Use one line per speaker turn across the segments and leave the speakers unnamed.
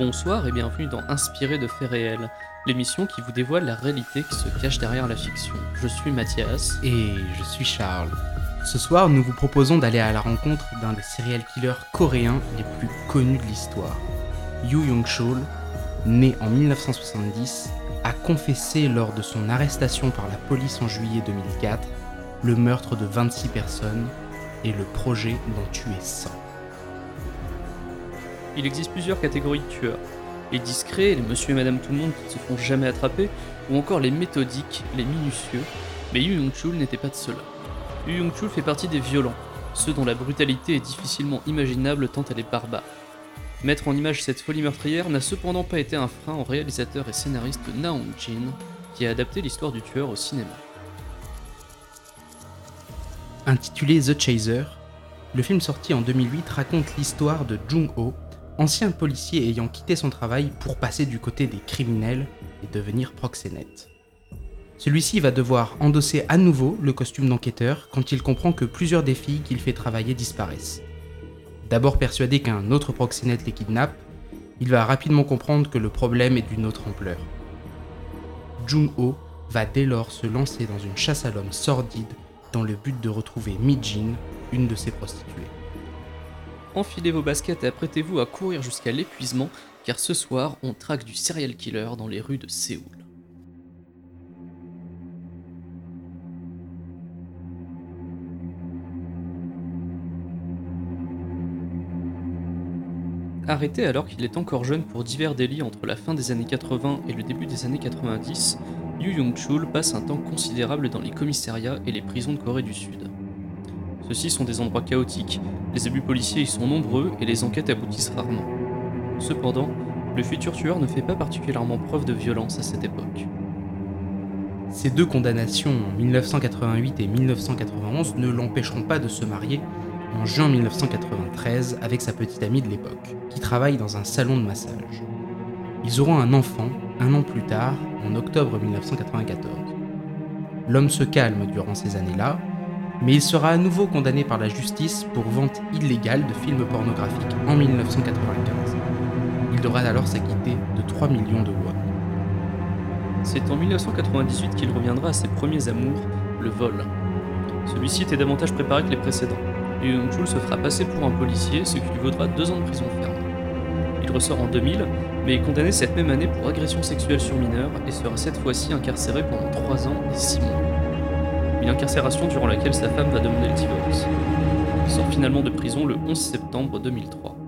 Bonsoir et bienvenue dans Inspiré de faits réels, l'émission qui vous dévoile la réalité qui se cache derrière la fiction. Je suis Mathias.
Et je suis Charles. Ce soir, nous vous proposons d'aller à la rencontre d'un des serial killers coréens les plus connus de l'histoire. Yu Yong-chol, né en 1970, a confessé lors de son arrestation par la police en juillet 2004 le meurtre de 26 personnes et le projet d'en tuer 100.
Il existe plusieurs catégories de tueurs. Les discrets, les monsieur et madame tout le monde qui ne se font jamais attraper, ou encore les méthodiques, les minutieux, mais Yu Yong-chul n'était pas de cela. Yu Yong-chul fait partie des violents, ceux dont la brutalité est difficilement imaginable tant elle est barbare. Mettre en image cette folie meurtrière n'a cependant pas été un frein au réalisateur et scénariste Na Hong-jin, qui a adapté l'histoire du tueur au cinéma.
Intitulé The Chaser, le film sorti en 2008 raconte l'histoire de Jung-ho, ancien policier ayant quitté son travail pour passer du côté des criminels et devenir proxénète. Celui-ci va devoir endosser à nouveau le costume d'enquêteur quand il comprend que plusieurs des filles qu'il fait travailler disparaissent. D'abord persuadé qu'un autre proxénète les kidnappe, il va rapidement comprendre que le problème est d'une autre ampleur. Jung-ho va dès lors se lancer dans une chasse à l'homme sordide dans le but de retrouver Mi-jin, une de ses prostituées.
Enfilez vos baskets et apprêtez-vous à courir jusqu'à l'épuisement, car ce soir, on traque du serial killer dans les rues de Séoul. Arrêté alors qu'il est encore jeune pour divers délits entre la fin des années 80 et le début des années 90, Yu Yong-chul passe un temps considérable dans les commissariats et les prisons de Corée du Sud. Ceux-ci sont des endroits chaotiques, les abus policiers y sont nombreux et les enquêtes aboutissent rarement. Cependant, le futur tueur ne fait pas particulièrement preuve de violence à cette époque.
Ces deux condamnations en 1988 et 1991 ne l'empêcheront pas de se marier en juin 1993 avec sa petite amie de l'époque, qui travaille dans un salon de massage. Ils auront un enfant un an plus tard, en octobre 1994. L'homme se calme durant ces années-là, mais il sera à nouveau condamné par la justice pour vente illégale de films pornographiques en 1995. Il devra alors s'acquitter de 3 millions de won.
C'est en 1998 qu'il reviendra à ses premiers amours, le vol. Celui-ci était davantage préparé que les précédents. Lee Young-chul se fera passer pour un policier, ce qui lui vaudra deux ans de prison ferme. Il ressort en 2000, mais est condamné cette même année pour agression sexuelle sur mineur et sera cette fois-ci incarcéré pendant 3 ans et 6 mois. Une incarcération durant laquelle sa femme va demander le divorce. Il sort finalement de prison le 11 septembre 2003.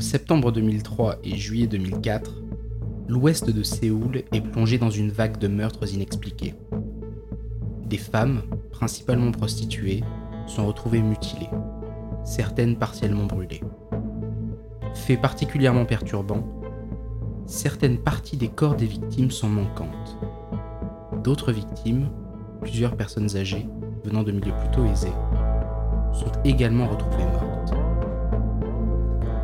Septembre 2003 et juillet 2004, l'ouest de Séoul est plongé dans une vague de meurtres inexpliqués. Des femmes, principalement prostituées, sont retrouvées mutilées, certaines partiellement brûlées. Fait particulièrement perturbant, certaines parties des corps des victimes sont manquantes. D'autres victimes, plusieurs personnes âgées venant de milieux plutôt aisés, sont également retrouvées mortes.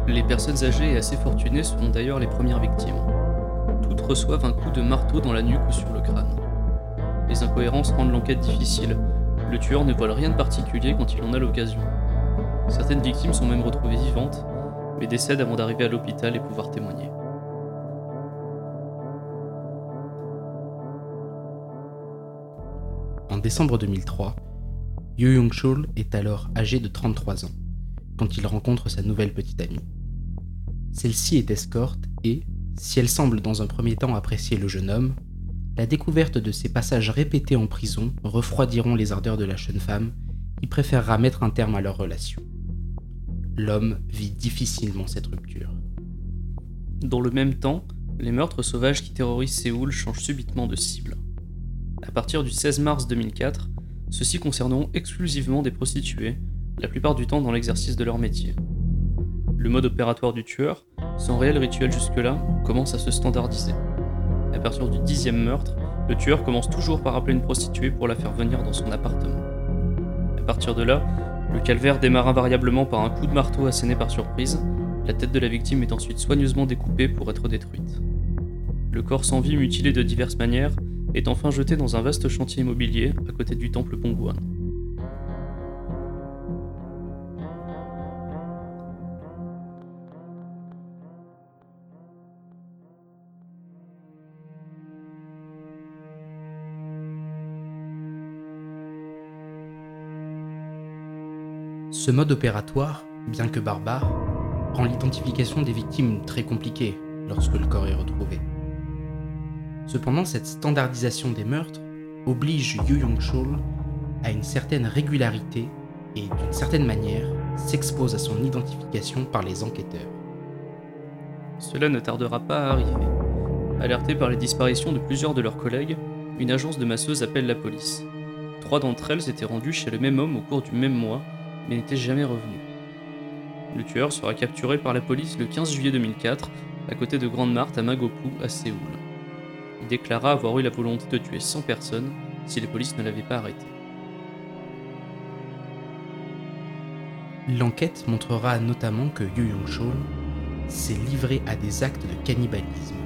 Les personnes âgées et assez fortunées seront d'ailleurs les premières victimes. Toutes reçoivent un coup de marteau dans la nuque ou sur le crâne. Les incohérences rendent l'enquête difficile. Le tueur ne voile rien de particulier quand il en a l'occasion. Certaines victimes sont même retrouvées vivantes, mais décèdent avant d'arriver à l'hôpital et pouvoir témoigner.
En décembre 2003, Yu Yong-chul est alors âgé de 33 ans quand il rencontre sa nouvelle petite amie. Celle-ci est escorte et, si elle semble dans un premier temps apprécier le jeune homme, la découverte de ses passages répétés en prison refroidiront les ardeurs de la jeune femme il préférera mettre un terme à leur relation. L'homme vit difficilement cette rupture.
Dans le même temps, les meurtres sauvages qui terrorisent Séoul changent subitement de cible. À partir du 16 mars 2004, ceux-ci concerneront exclusivement des prostituées, la plupart du temps dans l'exercice de leur métier. Le mode opératoire du tueur, sans réel rituel jusque-là, commence à se standardiser. À partir du dixième meurtre, le tueur commence toujours par appeler une prostituée pour la faire venir dans son appartement. À partir de là, le calvaire démarre invariablement par un coup de marteau asséné par surprise, la tête de la victime est ensuite soigneusement découpée pour être détruite. Le corps sans vie mutilé de diverses manières est enfin jeté dans un vaste chantier immobilier à côté du temple Pongguan.
Ce mode opératoire, bien que barbare, rend l'identification des victimes très compliquée lorsque le corps est retrouvé. Cependant, cette standardisation des meurtres oblige Yu Yong-chul à une certaine régularité et d'une certaine manière s'expose à son identification par les enquêteurs.
Cela ne tardera pas à arriver. Alertée par les disparitions de plusieurs de leurs collègues, une agence de masseuses appelle la police. Trois d'entre elles s'étaient rendues chez le même homme au cours du même mois, mais n'étaient jamais revenues. Le tueur sera capturé par la police le 15 juillet 2004, à côté de Grande Marthe à Magopu, à Séoul. Il déclara avoir eu la volonté de tuer 100 personnes si les polices ne l'avaient pas arrêté.
L'enquête montrera notamment que Yu Yong-chul s'est livré à des actes de cannibalisme,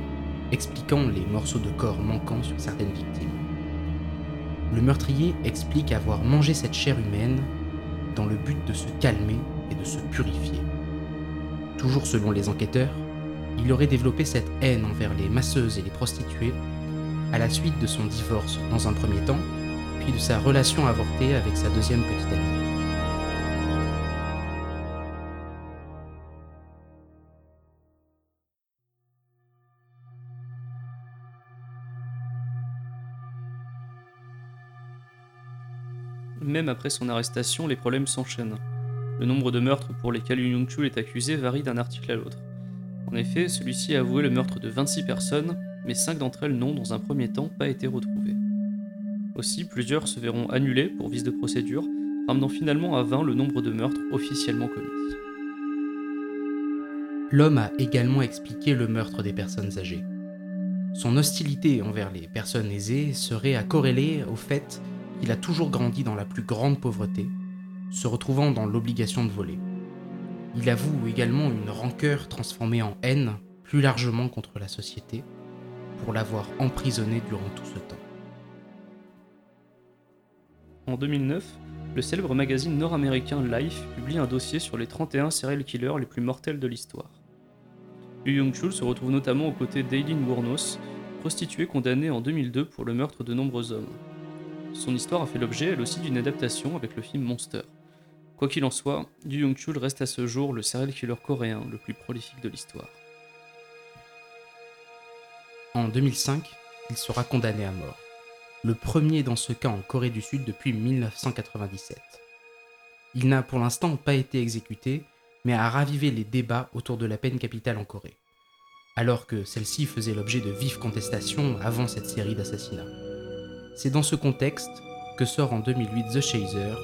expliquant les morceaux de corps manquants sur certaines victimes. Le meurtrier explique avoir mangé cette chair humaine dans le but de se calmer et de se purifier. Toujours selon les enquêteurs, il aurait développé cette haine envers les masseuses et les prostituées à la suite de son divorce dans un premier temps, puis de sa relation avortée avec sa deuxième petite amie.
Même après son arrestation, les problèmes s'enchaînent. Le nombre de meurtres pour lesquels Yu Yong-chul est accusé varie d'un article à l'autre. En effet, celui-ci a avoué le meurtre de 26 personnes, mais 5 d'entre elles n'ont, dans un premier temps, pas été retrouvées. Aussi, plusieurs se verront annulés pour vice de procédure, ramenant finalement à 20 le nombre de meurtres officiellement commis.
L'homme a également expliqué le meurtre des personnes âgées. Son hostilité envers les personnes aisées serait à corréler au fait qu'il a toujours grandi dans la plus grande pauvreté, se retrouvant dans l'obligation de voler. Il avoue également une rancœur transformée en haine, plus largement contre la société, pour l'avoir emprisonné durant tout ce temps.
En 2009, le célèbre magazine nord-américain Life publie un dossier sur les 31 serial killers les plus mortels de l'histoire. Yu Yong-chul se retrouve notamment aux côtés d'Eileen Wuornos, prostituée condamnée en 2002 pour le meurtre de nombreux hommes. Son histoire a fait l'objet elle aussi d'une adaptation avec le film Monster. Quoi qu'il en soit, Yu Yong-chul reste à ce jour le serial killer coréen le plus prolifique de l'histoire.
En 2005, il sera condamné à mort, le premier dans ce cas en Corée du Sud depuis 1997. Il n'a pour l'instant pas été exécuté, mais a ravivé les débats autour de la peine capitale en Corée, alors que celle-ci faisait l'objet de vives contestations avant cette série d'assassinats. C'est dans ce contexte que sort en 2008 The Chaser,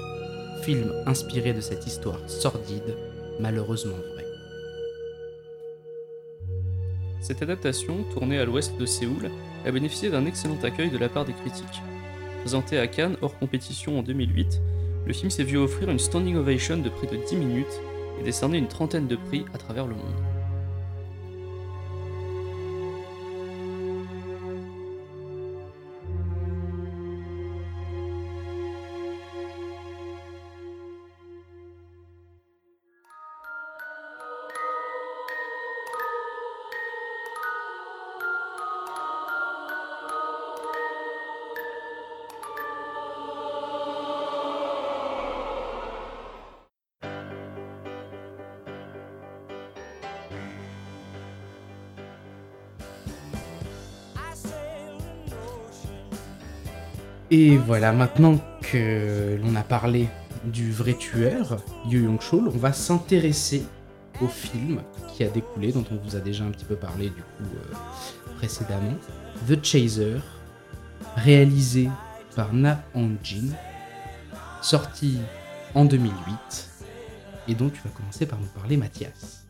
film inspiré de cette histoire sordide, malheureusement vraie.
Cette adaptation, tournée à l'ouest de Séoul, a bénéficié d'un excellent accueil de la part des critiques. Présenté à Cannes hors compétition en 2008, le film s'est vu offrir une standing ovation de près de 10 minutes et décerner une trentaine de prix à travers le monde.
Et voilà, maintenant que l'on a parlé du vrai tueur, Yu Yong-chul, on va s'intéresser au film qui a découlé, dont on vous a déjà un petit peu parlé du coup euh, précédemment, The Chaser, réalisé par Na Hong-jin, sorti en 2008, et dont tu vas commencer par nous parler, Mathias.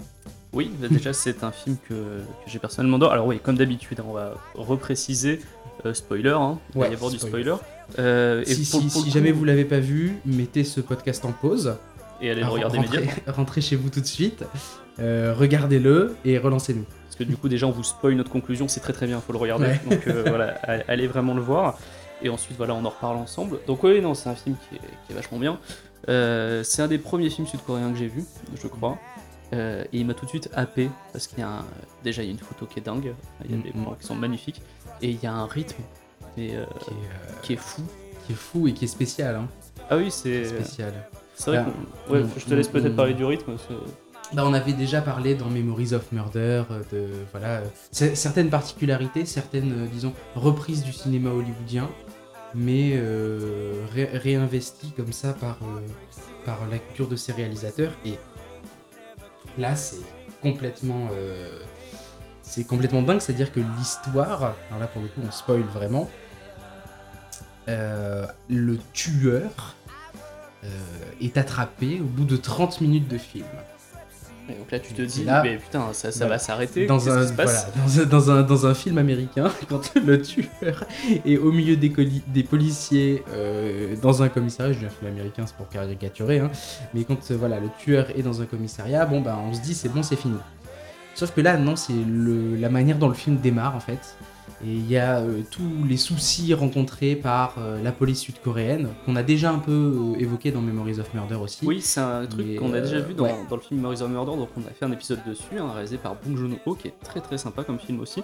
Oui, bah, déjà c'est un film que, que j'ai personnellement adoré. Alors oui, comme d'habitude, hein, on va repréciser, euh, spoiler, hein, il va y avoir du
spoiler.
Euh, et
si
pour-
si-
pour le
si
coup-
jamais vous l'avez pas vu, mettez ce podcast en pause.
Et allez le regarder
rentrez,
immédiatement.
rentrez chez vous tout de suite, euh, regardez-le et relancez-nous.
Parce que du coup, déjà, on vous spoil notre conclusion, c'est très très bien, faut le regarder.
Ouais.
Donc euh, voilà, all- allez vraiment le voir. Et ensuite, voilà, on en reparle ensemble. Donc, oui, non, c'est un film qui est, qui est vachement bien. C'est un des premiers films sud-coréens que j'ai vu, je crois. Euh, et il m'a tout de suite happé parce qu'il y a un- déjà il y a une photo qui est dingue, il y a des plans qui sont magnifiques et il y a un rythme mais, euh,
Qui est, euh,
qui est fou.
qui est fou et qui est spécial. Hein.
Ah oui, c'est
Spécial.
c'est vrai.
Bah,
qu'on- ouais,
on-
je te laisse peut-être
on-
parler du rythme.
Bah, on avait déjà parlé dans Memories of Murder euh, de voilà certaines particularités, certaines disons reprises du cinéma hollywoodien, mais euh, ré- réinvesties comme ça par euh, par la culture de ces réalisateurs. Et là, c'est complètement euh, c'est complètement dingue, c'est-à-dire que l'histoire, alors là pour le coup on spoil vraiment, euh, le tueur euh, est attrapé au bout de 30 minutes de film.
Et donc là, tu te dis,
là,
mais putain, ça, ça
voilà.
va s'arrêter.
dans un,
qui se passe
voilà, dans, un, dans, un, dans un film américain, quand le tueur est au milieu des, policiers euh, dans un commissariat, je dis un film américain, c'est pour caricaturer, hein, mais quand euh, voilà, le tueur est dans un commissariat, bon ben on se dit c'est bon, c'est fini. Sauf que là, non, c'est la manière dont le film démarre en fait. Et il y a euh, tous les soucis rencontrés par euh, la police sud-coréenne, qu'on a déjà un peu euh, évoqué dans Memories of Murder aussi.
Oui, c'est un truc qu'on a déjà vu dans,
ouais.
dans le film Memories of Murder, donc on a fait un épisode dessus, hein, réalisé par Bong Joon-ho, qui est très très sympa comme film aussi,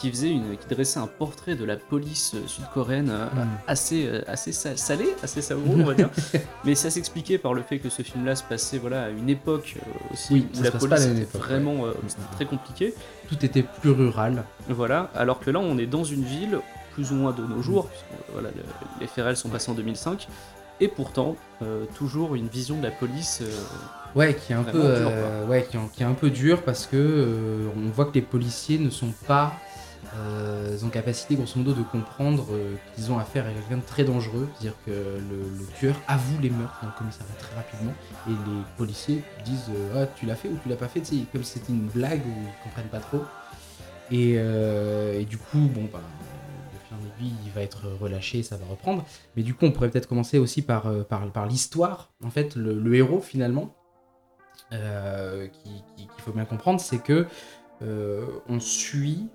qui faisait une, qui dressait un portrait de la police euh, sud-coréenne euh,
Mm.
assez euh, assez sa- salé, assez savoureux on va dire, mais ça s'expliquait par le fait que ce film-là se passait voilà à une époque aussi
Oui,
où la police était
époque,
vraiment euh,
Mm.
c'était très compliqué,
Tout était plus rural.
voilà, alors que là on est dans une ville plus ou moins de nos jours, puisque, voilà le- les FRL sont passés en 2005. Et pourtant, euh, toujours une vision de la police euh,
Ouais, qui est un peu,
dur,
euh, ouais, qui est, qui est un peu dur parce que euh, on voit que les policiers ne sont pas euh, en capacité, grosso modo, de comprendre euh, qu'ils ont affaire à quelqu'un de très dangereux. C'est-à-dire que le, tueur avoue les meurtres dans le commissariat très rapidement et les policiers disent euh, ah tu l'as fait ou tu l'as pas fait, comme si c'était une blague ou ils comprennent pas trop. Et, euh, et du coup, bon, bah, aiguille, il va être relâché, ça va reprendre. Mais du coup, on pourrait peut-être commencer aussi par, par, l'histoire. En fait, le, héros, finalement, euh, qui- qu'il faut bien comprendre, c'est que on suit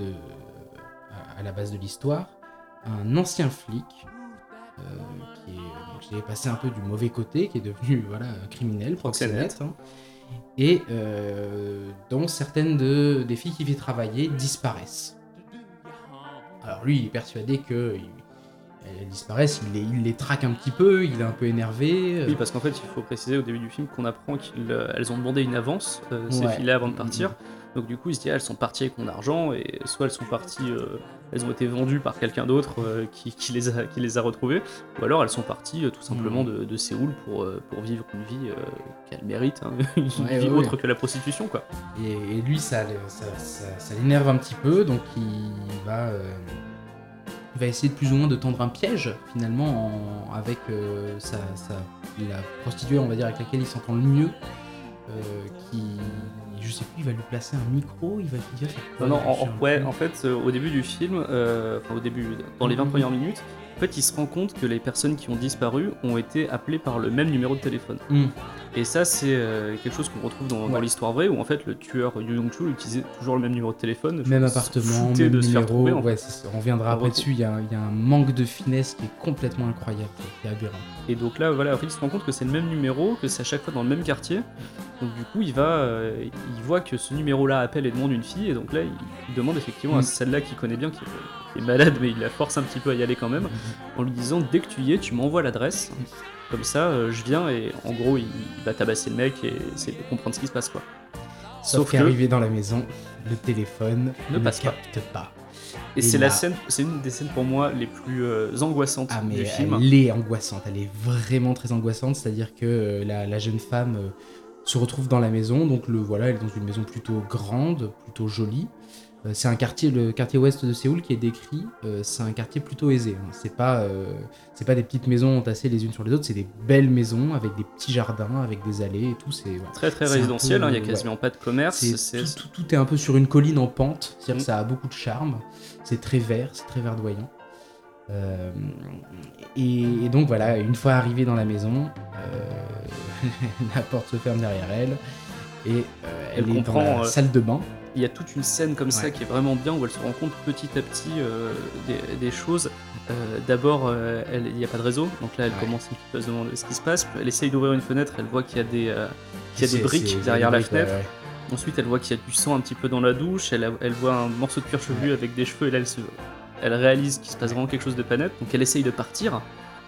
de, à, la base de l'histoire un ancien flic euh, qui est, donc, qui est passé un peu du mauvais côté, qui est devenu voilà, criminel,
Proxénète.
hein, et euh, dont certaines de, des filles qui fait travailler disparaissent. Alors lui, il est persuadé que elles disparaissent, il les, il les traque un petit peu, il est un peu énervé. euh,
Oui, parce qu'en fait, il faut préciser au début du film qu'on apprend qu'elles ont demandé une avance, euh, ces
Ouais.
filles-là, avant de partir. Donc, du coup, il se dit, ah, elles sont parties avec mon argent, et soit elles sont parties, euh, elles ont été vendues par quelqu'un d'autre euh, qui, qui les a, qui les a retrouvées, ou alors elles sont parties euh, tout simplement
Mhm.
de, de Séoul pour, pour vivre une vie qu'elles méritent, hein, une
Ouais,
vie
ouais,
autre
ouais.
que la prostitution, quoi.
Et, et lui, ça, le- ça, ça- ça l'énerve un petit peu, donc il va, il va essayer de plus ou moins de tendre un piège, finalement, en- avec sa, sa- la prostituée, on va dire, avec laquelle il s'entend le mieux, qui, je sais plus, il va lui placer un micro, il va, faire quoi
Non, non, en, ouais, en fait, euh, au début du film, euh, enfin au début, dans les 20
Mhm.
premières minutes, en fait, il se rend compte que les personnes qui ont disparu ont été appelées par le même numéro de téléphone.
Hmm.
Et ça, c'est euh, quelque chose qu'on retrouve dans, l'histoire vraie, où en fait, le tueur Yu Yong-chul utilisait toujours le même numéro de téléphone.
Même appartement, même
de
numéro,
trouver,
ouais, ça, on reviendra après dessus, il y, a, un- il y a un manque de finesse qui est complètement incroyable, qui est aberrant.
Et donc là, voilà, fait, il se rend compte que c'est le même numéro, que c'est à chaque fois dans le même quartier. Donc du coup, il va, euh, il voit que ce numéro-là appelle et demande une fille, et donc là, il, il demande effectivement à
Mm.
celle-là qu'il connaît bien, qui est, qui est malade, mais il la force un petit peu à y aller quand même, en lui disant dès que tu y es, tu m'envoies l'adresse. Comme ça, euh, je viens et en gros, il, il va tabasser le mec et essayer de comprendre ce qui se passe quoi.
Sauf,
Sauf
qu'arrivé dans la maison, le téléphone
Ne passe pas.
capte pas.
Et, c'est la scène, c'est une des scènes pour moi les plus euh, angoissantes
ah, mais
du film.
Elle est angoissante, elle est vraiment très angoissante. C'est-à-dire que euh, la, la, jeune femme se retrouve dans la maison, donc le voilà, elle est dans une maison plutôt grande, plutôt jolie. Euh, c'est un quartier, le quartier ouest de Séoul qui est décrit. Euh, c'est un quartier plutôt aisé. Hein. C'est pas, euh, c'est pas des petites maisons entassées les unes sur les autres. C'est des belles maisons avec des petits jardins, avec des allées et tout. C'est ouais.
très très résidentiel. Il n'y hein, a quasiment
ouais.
pas de commerce.
Tout, tout, tout, est un peu sur une colline en pente. C'est-à-dire que ça a beaucoup de charme. C'est très vert, c'est très verdoyant. Euh, et, et, donc voilà, une fois arrivée dans la maison, la porte se ferme derrière elle et elle, elle, est comprend, dans la salle de bain
il y a toute une scène comme ouais. ça qui est vraiment bien où elle se rend compte petit à petit euh, des, des, choses. Euh, D'abord, euh, il n'y a pas de réseau, donc là elle ouais. commence un petit peu à se demander ce qui se passe. Elle essaye d'ouvrir une fenêtre, elle voit qu'il y a des, qu y a des briques derrière la fenêtre. Ouais, Ensuite, elle voit qu'il y a du sang un petit peu dans la douche. Elle, elle voit un morceau de cuir chevelu avec des cheveux et là elle, se, elle réalise qu'il se passe vraiment quelque chose de pas net. Donc elle essaye de partir.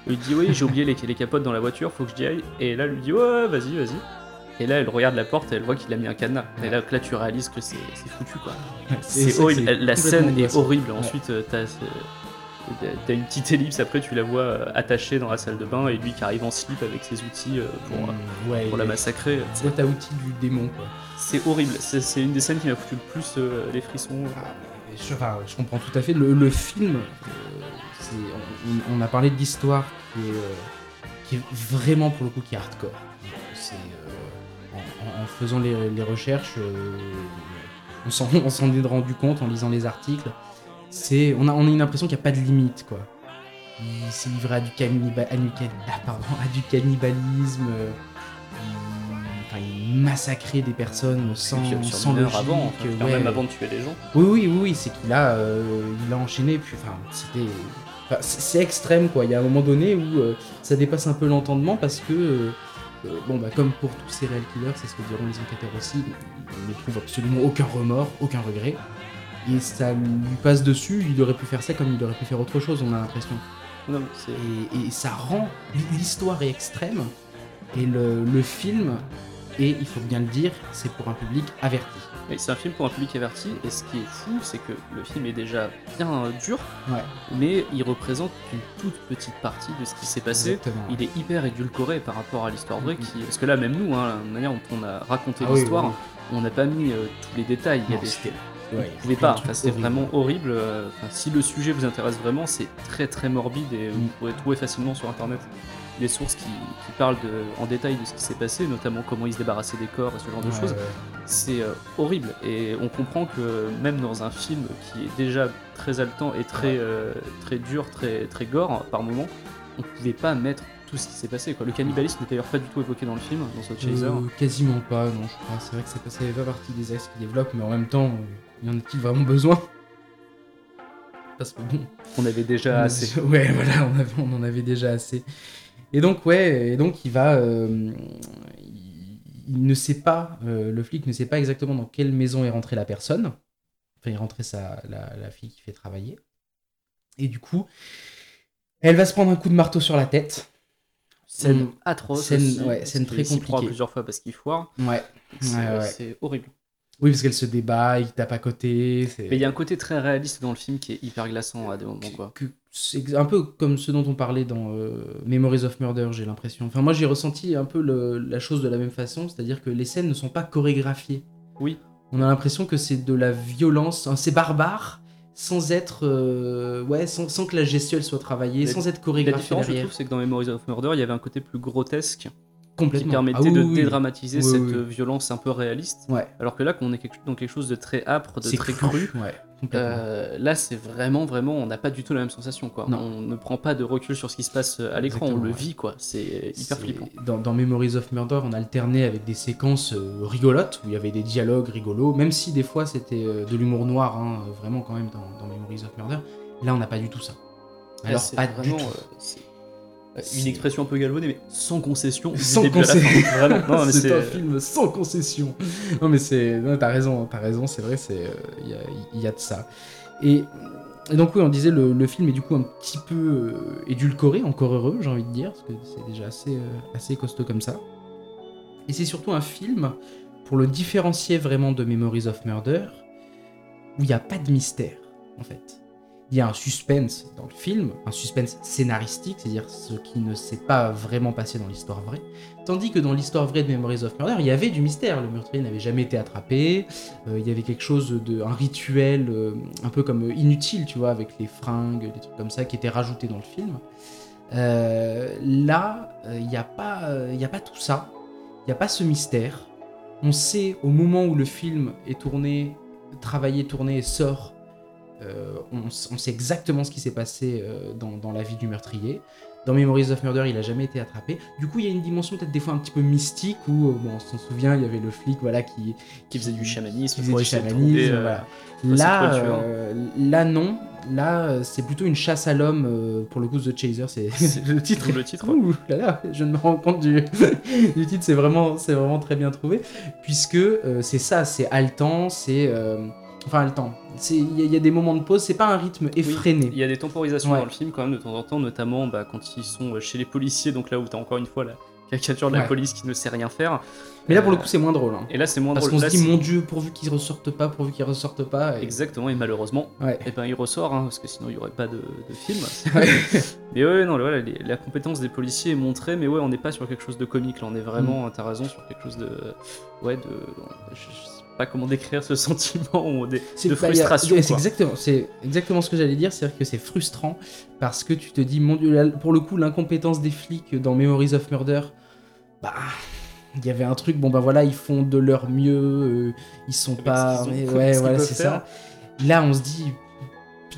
Il lui dit oui, j'ai oublié les, les capotes dans la voiture, faut que j'y aille. Et là, elle lui dit ouais, vas-y, vas-y. Et là, elle regarde la porte et elle voit qu'il a mis un cadenas. Et là, là tu réalises que c'est foutu, quoi. C'est horrible. La scène est horrible. Ouais. Ensuite, euh, t'as as une petite ellipse. Après, tu la vois attachée dans la salle de bain et lui qui arrive en slip avec ses outils pour, mmh, pour la massacrer.
C'est ta outil du démon, quoi.
C'est horrible. C'est une des scènes qui m'a foutu le plus euh, les frissons.
Ah, je, enfin, je, comprends tout à fait. Le, le film, euh, on, on, a parlé de l'histoire qui, qui, est vraiment, pour le coup, qui est hardcore. C'est en, en, faisant les, les recherches, euh, on s'en est rendu compte en lisant les articles. C'est, on a, on a une impression qu'il n'y a pas de limite, quoi. Il s'est livré à du, canniba, à, du, ah, pardon, à du cannibalisme. Euh, il, enfin, il massacrait des personnes sans,
sur
sans logique.
Avant, enfin, ouais. même avant de tuer les gens.
Oui, oui, oui, oui c'est qu'il a, euh, il a enchaîné. Puis, enfin, c'était, enfin, c'est extrême, quoi. Il y a un moment donné où euh, ça dépasse un peu l'entendement parce que euh, bon, bah, comme pour tous ces réels killers, c'est ce que diront les enquêteurs aussi, ils ne trouvent absolument aucun remords, aucun regret. Et ça lui passe dessus, il aurait pu faire ça comme il aurait pu faire autre chose, on a l'impression. Et, et, ça rend. L'histoire est extrême, et le, le film, et il faut bien le dire, c'est pour un public averti.
Oui, c'est un film pour un public averti, et ce qui est fou, c'est que le film est déjà bien dur,
ouais.
mais il représente une toute petite partie de ce qui s'est passé.
Exactement.
Il est hyper édulcoré par rapport à l'histoire vraie, qui... parce que là, même nous, hein, la manière dont on a raconté ah, l'histoire, oui, oui. on n'a pas mis euh, tous les détails. Il y a des
Ouais,
vous pouvez pas, enfin, c'est vraiment horrible. Enfin, si le sujet vous intéresse vraiment, c'est très très morbide et mm. vous pouvez trouver facilement sur internet des sources qui, qui, parlent de, en détail de ce qui s'est passé, notamment comment ils se débarrassaient des corps et ce genre de
ouais,
choses.
Ouais.
C'est euh, horrible et on comprend que même dans un film qui est déjà très haletant et très, euh, très dur, très, très gore par moment, on pouvait pas mettre tout ce qui s'est passé. Quoi. Le cannibalisme n'est d'ailleurs pas du tout évoqué dans le film, dans ce Chaser.
Euh, quasiment pas, non, je crois. C'est vrai que ça fait pas partie des axes qui développent, mais en même temps, y en a-t-il vraiment besoin? Parce que bon.
On avait déjà
on
assez.
Ouais, voilà, on, avait, on, en avait déjà assez. Et donc, ouais, et donc il va. Euh, il, il, ne sait pas, euh, le flic ne sait pas exactement dans quelle maison est rentrée la personne. Enfin, il est rentré sa, la, la fille qui fait travailler. Et du coup, elle va se prendre un coup de marteau sur la tête.
Scène mmh. atroce.
Scène, ouais, scène très compliquée.
plusieurs fois parce qu'il foire.
Ouais.
C'est
ouais,
ouais. horrible.
Oui, parce qu'elle se débat, il tape à côté.
Mais il y a un côté très réaliste dans le film qui est hyper glaçant à des moments. Quoi.
C'est un peu comme ce dont on parlait dans euh, Memories of Murder, j'ai l'impression. Enfin, moi, j'ai ressenti un peu le, la chose de la même façon, c'est-à-dire que les scènes ne sont pas chorégraphiées.
Oui.
On a l'impression que c'est de la violence, hein, c'est barbare, sans être euh, ouais sans, sans, que la gestuelle soit travaillée, sans être chorégraphiée.
La différence, derrière. je trouve, c'est que dans Memories of Murder, il y avait un côté plus grotesque
Complètement.
qui permettait
ah, oui,
de
oui,
dédramatiser
oui,
cette violence un peu réaliste.
Ouais.
Alors que là, qu'on est dans quelque chose de très âpre, de très
cru,
cru
ouais,
euh, là c'est vraiment, vraiment, on n'a pas du tout la même sensation. Quoi.
Non.
On ne prend pas de recul sur ce qui se passe à l'écran, on le ouais. vit, quoi. C'est hyper flippant.
Dans, dans, Memories of Murder, on alternait avec des séquences euh, rigolotes, où il y avait des dialogues rigolos, même si des fois c'était euh, de l'humour noir, hein, vraiment quand même dans, dans, Memories of Murder. Là, on n'a pas du tout ça.
Alors, là, pas vraiment, du tout. Euh, une expression un peu galvaudée, mais sans concession.
Sans concession. c'est un film sans concession. Non, mais c'est. T'as raison, t'as raison, c'est vrai, il y, a, y, a, de ça. Et, et, donc, oui, on disait, le, le, film est du coup un petit peu euh, édulcoré, encore heureux, j'ai envie de dire, parce que c'est déjà assez, euh, assez costaud comme ça. Et c'est surtout un film, pour le différencier vraiment de Memories of Murder, où il n'y a pas de mystère, en fait. Il y a un suspense dans le film, un suspense scénaristique, c'est-à-dire ce qui ne s'est pas vraiment passé dans l'histoire vraie. Tandis que dans l'histoire vraie de Memories of Murder, il y avait du mystère. Le meurtrier n'avait jamais été attrapé. euh, il y avait quelque chose de, un rituel euh, un peu comme inutile, tu vois, avec les fringues, des trucs comme ça qui étaient rajoutés dans le film. Euh, là, il n'y a pas, il y a pas tout ça. Il n'y a pas ce mystère. On sait au moment où le film est tourné, travaillé, tourné sort, on, s- on sait exactement ce qui s'est passé euh, dans, dans la vie du meurtrier. Dans Memories of Murder, il a jamais été attrapé. Du coup, il y a une dimension peut-être des fois un petit peu mystique où, euh, bon, on s'en souvient, il y avait le flic, voilà, qui,
Qui faisait du chamanisme,
qui faisait
pour
du chamanisme,
euh,
voilà. Là, euh, là non. Là, euh, c'est plutôt une chasse à l'homme. euh, pour le coup, The Chaser, c'est le titre.
le titre.
Ouh là là, je me rends compte du, du titre, c'est vraiment, c'est vraiment très bien trouvé, puisque euh, c'est ça, c'est haletant, c'est, euh, enfin haletant. C'est, il y, a- il y a des moments de pause, c'est pas un rythme effréné.
Il y a des temporisations
Ouais.
dans le film quand même de temps en temps, notamment bah, quand ils sont chez les policiers, donc là où t'as encore une fois la caricature de la
Ouais.
police qui ne sait rien faire.
Mais là, pour le
Euh,
coup, c'est moins drôle. hein.
Et là c'est moins
Parce
drôle.
qu'on
Là,
se dit, mon Dieu, pourvu qu'ils ressortent pas, pourvu qu'ils ressortent pas. et-
Exactement, et malheureusement,
Ouais.
et ben il ressort, hein, parce que sinon il n'y aurait pas de, de film. Mais ouais, non, voilà, les- la compétence des policiers est montrée, mais ouais, on n'est pas sur quelque chose de comique, là, on est
Mm.
vraiment, t'as raison, sur quelque chose de. Ouais, de. Je, je sais pas comment décrire ce sentiment, ou des-
C'est
de
bah, a-
frustration.
C'est exactement, c'est exactement ce que j'allais dire, c'est-à-dire que c'est frustrant parce que tu te dis, mon Dieu, là, pour le coup, l'incompétence des flics dans Memories of Murder, bah, il y avait un truc, bon bah voilà, ils font de leur mieux, euh, ils sont
Avec
pas,
ce
ouais, voilà, c'est
faire.
ça. Là, on se dit,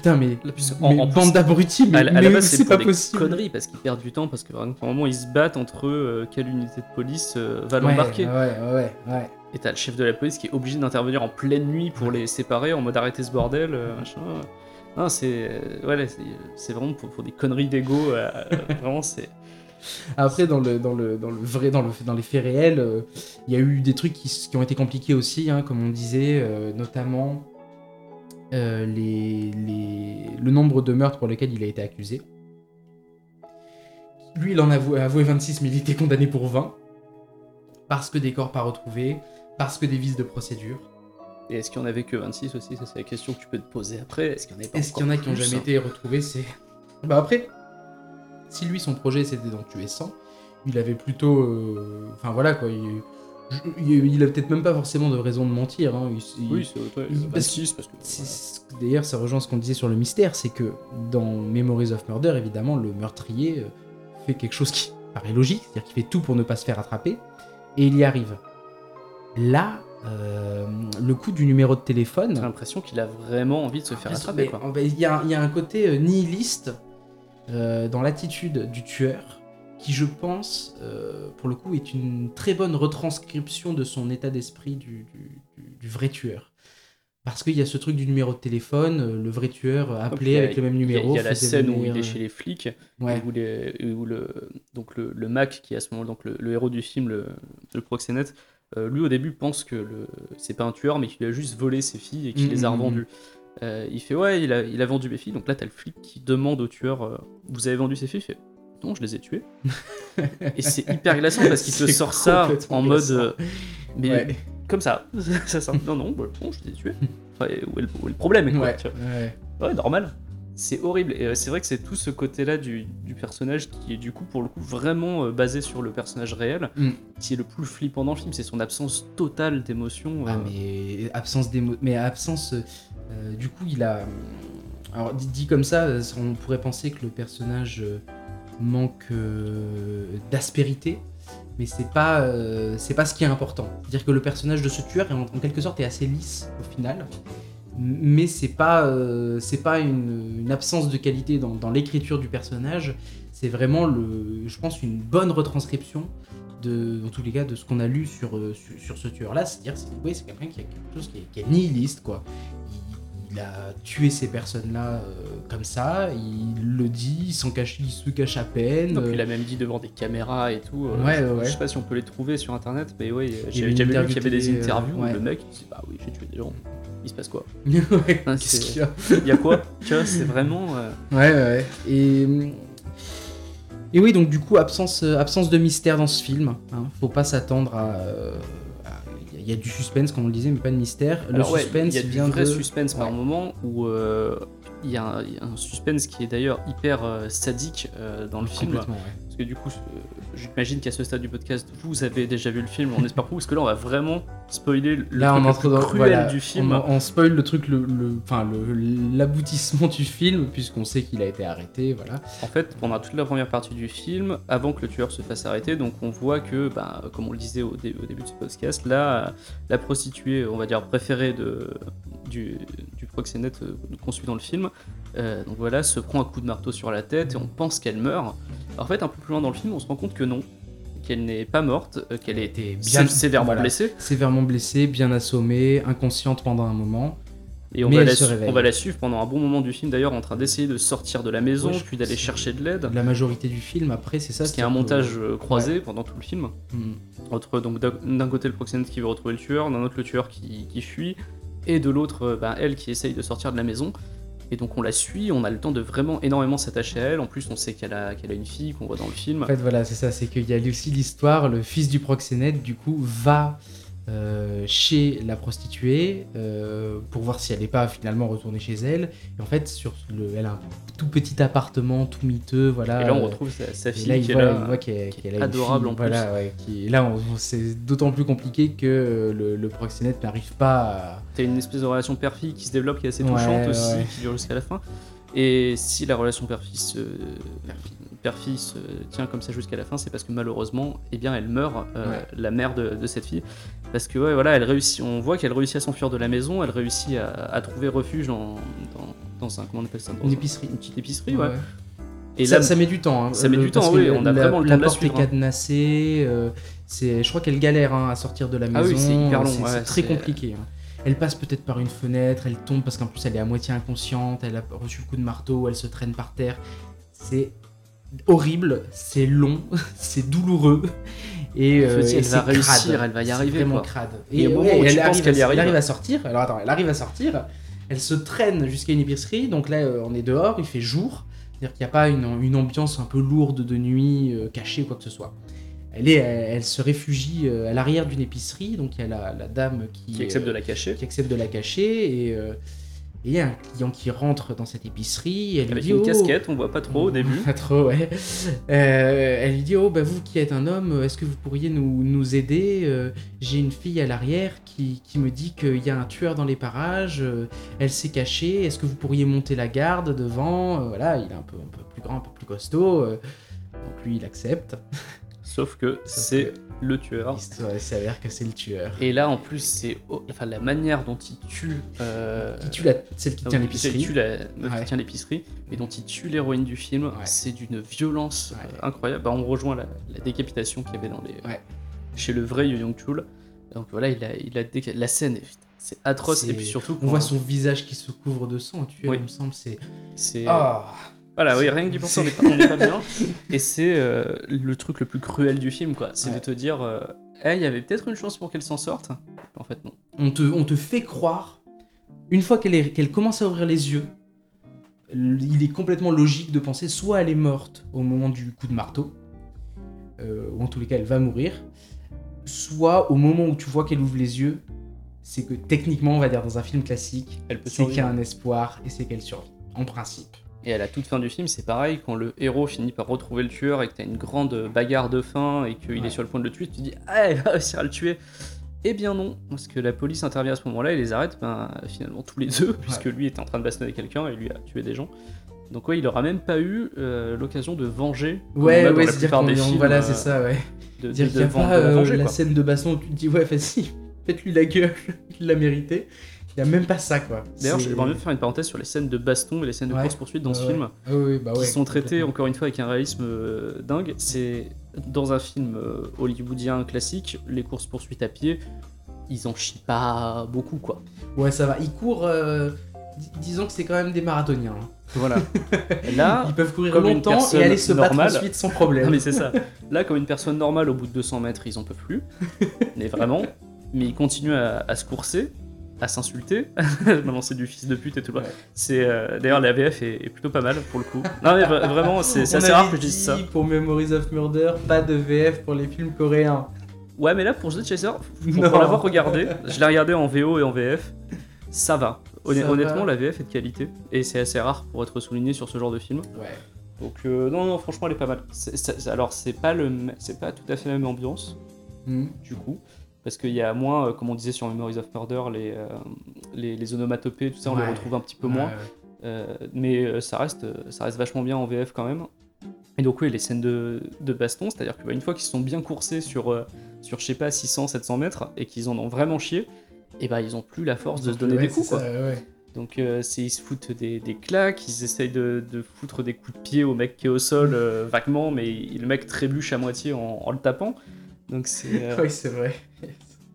putain, mais,
en- en
bande d'abrutis, mais, mais c'est pas
des
possible.
conneries parce qu'ils perdent du temps parce que vraiment, par moment ils se battent entre eux, euh, quelle unité de police euh, va l'embarquer.
ouais, ouais, ouais.
Et t'as le chef de la police qui est obligé d'intervenir en pleine nuit pour les séparer en mode arrêter ce bordel, euh, machin. Non, c'est ouais, c'est- vraiment pour, pour des conneries d'ego. euh, vraiment, c'est
Après, dans le, dans le, dans le vrai, dans, le, dans les faits réels, euh, il y a eu des trucs qui, ont été compliqués aussi, hein, comme on disait, euh, notamment les, les- le nombre de meurtres pour lesquels il a été accusé. Lui, il en a avoué, avoué 26, mais il était condamné pour 20. Parce que des corps pas retrouvés, parce que des vices de procédure.
Et est-ce qu'il y en avait que 26 aussi? Ça, c'est la question que tu peux te poser après. Est-ce qu'il y en
y en a qui ont
encore
jamais
plus
été retrouvés? C'est. Bah après, si lui, son projet c'était d'en tuer 100, il avait plutôt. euh, Enfin voilà quoi. Il, je- il- a peut-être même pas forcément de raison de mentir. hein, il-
Oui, c'est ouais,
il- parce
26 parce que.
c'est- c'est- D'ailleurs, ça rejoint ce qu'on disait sur le mystère, c'est que dans Memories of Murder, évidemment, le meurtrier euh, fait quelque chose qui paraît logique, c'est-à-dire qu'il fait tout pour ne pas se faire attraper, et il y arrive. Là, euh, le coup du numéro de téléphone,
J'ai l'impression qu'il a vraiment envie de se faire
mais,
attraper.
Il y, a, il y a un côté euh, nihiliste euh, dans l'attitude du tueur qui, je pense, euh, pour le coup, est une très bonne retranscription de son état d'esprit du, du- du- du vrai tueur. Parce qu'il y a ce truc du numéro de téléphone, euh, le vrai tueur appelé avec le même numéro.
Il y a la scène où il est
euh,
chez les flics,
Ouais.
où, les- où le, donc le, le Mac, qui est à ce moment donc le, le héros du film, le, le proxénète, euh, lui au début pense que le, c'est pas un tueur, mais qu'il a juste volé ses filles et qu'il les a
mhm.
revendues. Euh, il fait ouais, il a, il a vendu mes filles. Donc là, t'as le flic qui demande au tueur euh, Vous avez vendu ces filles? Il fait Non, je les ai tuées. et c'est hyper glaçant parce qu'il te sort ça en mode. euh, mais
Ouais.
comme ça. ça sort, non, non, bah, non, je les ai tuées. Enfin, où, est le, où est le problème quoi,
Ouais,
tu vois
ouais.
Ouais, normal. C'est horrible. Et euh, c'est vrai que c'est tout ce côté-là du, du personnage qui est du coup, pour le coup, vraiment euh, basé sur le personnage réel,
Mm.
qui est le plus flippant dans le film. C'est son absence totale d'émotion.
Ah, mais absence d'émo... Mais absence... du coup, il a... Alors, dit, dit comme ça, on pourrait penser que le personnage manque euh, d'aspérité, mais c'est pas, euh, c'est pas ce qui est important. C'est-à-dire que le personnage de ce tueur, en, en quelque sorte, est assez lisse au final, mais c'est pas, euh, c'est pas une, absence de qualité dans, l'écriture du personnage, c'est vraiment, le, je pense, une bonne retranscription de, tous les cas, de ce qu'on a lu sur, sur, ce tueur-là. C'est-à-dire, c'est quelqu'un qui a quelque chose qui est, nihiliste, quoi. Il a tué ces personnes-là euh, comme ça, il le dit, il, s'en cache, il se cache à peine.
donc, il
euh,
a même dit devant des caméras et tout. euh,
Ouais,
je,
ouais,
je sais pas si on peut les trouver sur internet, mais
avait
j'avais
interview
qu'il y avait des
euh,
interviews
ouais.
où le mec il dit Bah oui, j'ai tué des gens. Il se passe quoi? Hein,
qu'est-ce qu'il y a?
Il y a quoi? Tu vois, c'est vraiment.
Ouais, ouais. Et, et oui, donc du coup, absence, absence de mystère dans ce film. hein. Faut pas s'attendre à. Il y a du suspense, comme on le disait, mais pas de mystère. Le
Alors ouais,
suspense
il y a du vrai
de.
suspense par
Ouais.
moment où euh, il y, a un- il y a un suspense qui est d'ailleurs hyper euh, sadique euh, dans le film. Parce que du coup, j'imagine qu'à ce stade du podcast, vous avez déjà vu le film, on espère pour vous, parce que là, on va vraiment spoiler le
Là,
truc
on
le
entre
plus
dans
cruel
voilà,
du film.
On, on spoil le truc, le, l'aboutissement du film, puisqu'on sait qu'il a été arrêté, voilà.
En fait, pendant toute la première partie du film, avant que le tueur se fasse arrêter, donc on voit que, bah, comme on le disait au, dé- au début de ce podcast, là, la prostituée, on va dire préférée de, du, du proxénète euh, qu'on suit dans le film, euh, donc voilà, se prend un coup de marteau sur la tête et on pense qu'elle meurt. En fait, un peu plus loin dans le film, on se rend compte que non, qu'elle n'est pas morte, euh, qu'elle est
été
sé- sévèrement
voilà,
blessée.
sévèrement blessée, bien assommée, inconsciente pendant un moment.
Et on
Mais
va, la, on va suivre pendant un bon moment du film, d'ailleurs, en train d'essayer de sortir de la maison,
Ouais,
puis d'aller chercher de l'aide.
La majorité du film, après, c'est ça.
Qu'il y a un montage euh, croisé pendant tout le film.
Hmm.
entre donc d'un côté le proxénète qui veut retrouver le tueur, d'un autre le tueur qui, qui fuit, et de l'autre euh, bah, elle qui essaye de sortir de la maison. Et donc on la suit, on a le temps de vraiment énormément s'attacher à elle. En plus on sait qu'elle a, qu'elle a une fille qu'on voit dans le film.
En fait, voilà, c'est ça, c'est qu'il y a aussi l'histoire, le fils du proxénète, du coup, va euh, chez la prostituée euh, pour voir si elle n'est pas finalement retournée chez elle. Et en fait, sur le, elle a un tout petit appartement, tout miteux, voilà.
et là on
euh,
retrouve sa, fille
là,
qui est là.
voit
qui adorable
fille,
en plus.
voilà, ouais, qui- là, c'est d'autant plus compliqué que le, le proxénète n'arrive pas à...
T'as une espèce de relation père-fille qui se développe, qui est assez
Ouais,
touchante aussi,
ouais.
qui dure jusqu'à la fin. Et si la relation père-fils euh, se tient comme ça jusqu'à la fin, c'est parce que malheureusement, eh bien, elle meurt, euh,
Ouais.
la mère de, de cette fille. Parce que ouais, voilà, elle réussit, on voit qu'elle réussit à s'enfuir de la maison, elle réussit à, à trouver refuge dans, dans, dans un comment on appelle ça dans
Une
un-
épicerie.
une petite épicerie, ouais.
Ouais.
Et
ça,
là,
ça met du temps. hein,
ça met
le-
du temps, oui, on a vraiment le temps
la
de la
porte
suivre,
est
hein.
cadenassée. euh, c'est, je crois qu'elle galère hein, à sortir de la
Ah
maison.
oui, c'est hyper long,
C'est, très compliqué. Elle passe peut-être par une fenêtre, elle tombe parce qu'en plus elle est à moitié inconsciente, elle a reçu le coup de marteau, elle se traîne par terre. C'est horrible, c'est long, c'est douloureux. Et, euh, et
elle va réussir,
crade.
elle va y arriver,
vraiment
quoi.
crade.
Et au moment
ouais,
où tu
elle arrive,
qu'elle y
à-
arrive-
elle arrive à sortir. Alors attends, elle arrive à sortir. Elle se traîne jusqu'à une épicerie. Donc là, euh, on est dehors, il fait jour. C'est-à-dire qu'il n'y a pas une, une ambiance un peu lourde de nuit, euh, cachée ou quoi que ce soit. Elle, est, elle, elle se réfugie euh, à l'arrière d'une épicerie. Donc il y a la, la dame qui,
qui accepte de
euh,
la cacher.
qui accepte de la cacher. Et euh, et il y a un client qui rentre dans cette épicerie. Elle lui dit
une
Oh,
casquette, on voit pas trop au début.
pas trop, ouais. Euh, elle lui dit Oh, bah vous qui êtes un homme, est-ce que vous pourriez nous, nous aider? Euh, J'ai une fille à l'arrière qui, qui me dit qu'il y a un tueur dans les parages, euh, elle s'est cachée, est-ce que vous pourriez monter la garde devant? Euh, Voilà, il est un peu, un peu plus grand, un peu plus costaud. euh, donc lui, il accepte.
Sauf que c'est le tueur.
Il il s'avère que c'est le tueur.
Et là, en plus, c'est oh, enfin, la manière dont il tue. euh,
Qui tue la, celle qui tient
il
l'épicerie.
tue la
Ouais.
qui tient l'épicerie, et dont il tue l'héroïne du film.
Ouais.
C'est d'une violence
Ouais.
euh, incroyable. Bah, on rejoint la, la décapitation qu'il y avait dans les, chez le vrai Yu Young Chul. Donc voilà, il a, il a déca- la scène, est- c'est atroce. Et puis surtout,
On voit son visage qui se couvre de sang, tu
Oui.
il me semble, c'est...
c'est
Ah
Voilà, oui, rien que d'y penser, on n'est pas, on n'est pas bien. Et c'est euh, le truc le plus cruel du film, quoi. C'est
Ouais.
de te dire, euh, il y avait peut-être une chance pour qu'elle s'en sorte. En fait, non.
on te, on te fait croire, une fois qu'elle est- qu'elle commence à ouvrir les yeux, il est complètement logique de penser soit elle est morte au moment du coup de marteau, euh, ou en tous les cas elle va mourir, soit au moment où tu vois qu'elle ouvre les yeux, c'est que techniquement, on va dire dans un film classique, c'est qu'il y a un espoir et c'est qu'elle survit, en principe.
Et à la toute fin du film, c'est pareil, quand le héros finit par retrouver le tueur et que t'as une grande bagarre de fin et qu'il
Ouais.
est sur le point de le tuer, tu te dis, ah, il va réussir à le tuer. Eh bien non, parce que la police intervient à ce moment-là et les arrête, ben, finalement tous les deux, puisque lui était en train de bastonner quelqu'un et lui a tué des gens. Donc ouais, il aura même pas eu euh, l'occasion de venger.
Ouais, ouais, c'est dire
des films,
voilà,
euh,
c'est ça, ouais.
De,
Dire qu'il n'y a pas euh, la scène de baston où tu te dis, ouais, vas-y, faites-lui la gueule, il l'a mérité. Il n'y a même pas ça, quoi.
D'ailleurs, j'aimerais bien faire une parenthèse sur les scènes de baston et les scènes de
Ouais.
course-poursuite dans ce
Ouais,
film.
Ah oui, bah
qui
ouais,
sont traités
complètement.
encore une fois avec un réalisme euh, dingue. C'est dans un film euh, hollywoodien classique, les courses poursuites à pied, ils en chient pas beaucoup quoi.
Ouais, ça va. Ils courent. euh, dis- disons que c'est quand même des marathoniens. hein.
Voilà. Là,
Ils peuvent courir
comme
longtemps et aller se battre
normale.
ensuite sans problème.
non mais c'est ça. Là, comme une personne normale, au bout de 200 mètres, ils en peuvent plus. Mais vraiment. Mais ils continuent à, à se courser, à s'insulter. Maintenant, c'est du fils de pute et tout.
Ouais.
C'est euh, d'ailleurs la VF est, est plutôt pas mal pour le coup. Non mais vra- vraiment, c'est assez rare que je dise ça.
Pour Memories of Murder, pas de VF pour les films coréens.
Ouais, mais là, pour The Chaser, pour, pour l'avoir regardé, je l'ai regardé en VO et en VF, ça va. honn-
Ça
honnêtement,
va.
la VF est de qualité et c'est assez rare pour être souligné sur ce genre de film.
Ouais.
Donc euh, non, non, franchement, elle est pas mal. Alors c'est pas le, c'est pas tout à fait la même ambiance
Mhm.
du coup, parce qu'il y a moins, euh, comme on disait sur Memories of Murder, les, euh, les, les onomatopées, tout ça, on les retrouve un petit peu moins. Euh, mais ça reste, ça reste vachement bien en VF quand même. Et donc oui, les scènes de, de baston, c'est-à-dire qu'une fois qu'ils se sont bien coursés sur, euh, sur je sais pas, 600, 700 mètres, et qu'ils en ont vraiment chié, et ben ils ont plus la force de se donner
Ouais,
des coups,
c'est
quoi.
ça, ouais.
Donc euh, ils se foutent des, des claques, ils essayent de, de foutre des coups de pied au mec qui est au sol euh, vaguement, mais il- le mec trébuche à moitié en, en le tapant. Donc c'est... euh,
Oui, c'est vrai.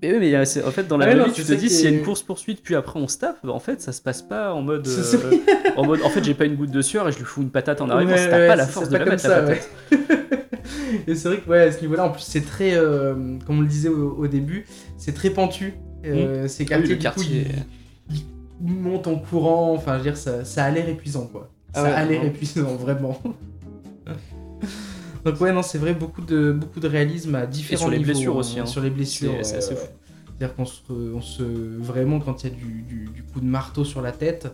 Mais oui, mais euh, c'est- en fait, dans la
Ouais,
vraie
non,
vie, tu
c'est
te dis, s'il y a une course-poursuite, puis après on se tape, bah, en fait, ça se passe pas en mode.
C'est
euh, en mode, en fait, j'ai pas une goutte de sueur et je lui fous une patate en arrivant,
Ouais,
c'est t'as
ouais,
pas la
c'est-
force
c'est
de la mettre, la
ça,
patate.
ouais. Et c'est vrai que ouais, à ce niveau-là, en plus, c'est très, euh, comme on le disait au, au début, c'est très pentu. Euh, Ces
Ah oui,
quartiers,
le
du
quartier.
coup, ils, ils montent en courant. Enfin, je veux dire, ça, ça a l'air épuisant, quoi.
Ah
ça a l'air épuisant, vraiment. Donc ouais, non, c'est vrai, beaucoup de, beaucoup de réalisme à différents
sur les
niveaux,
blessures
hein,
aussi, hein.
Sur les blessures,
C'est- assez fou.
C'est-à-dire qu'on se, on se... Vraiment, quand il y a du, du- du coup de marteau sur la tête,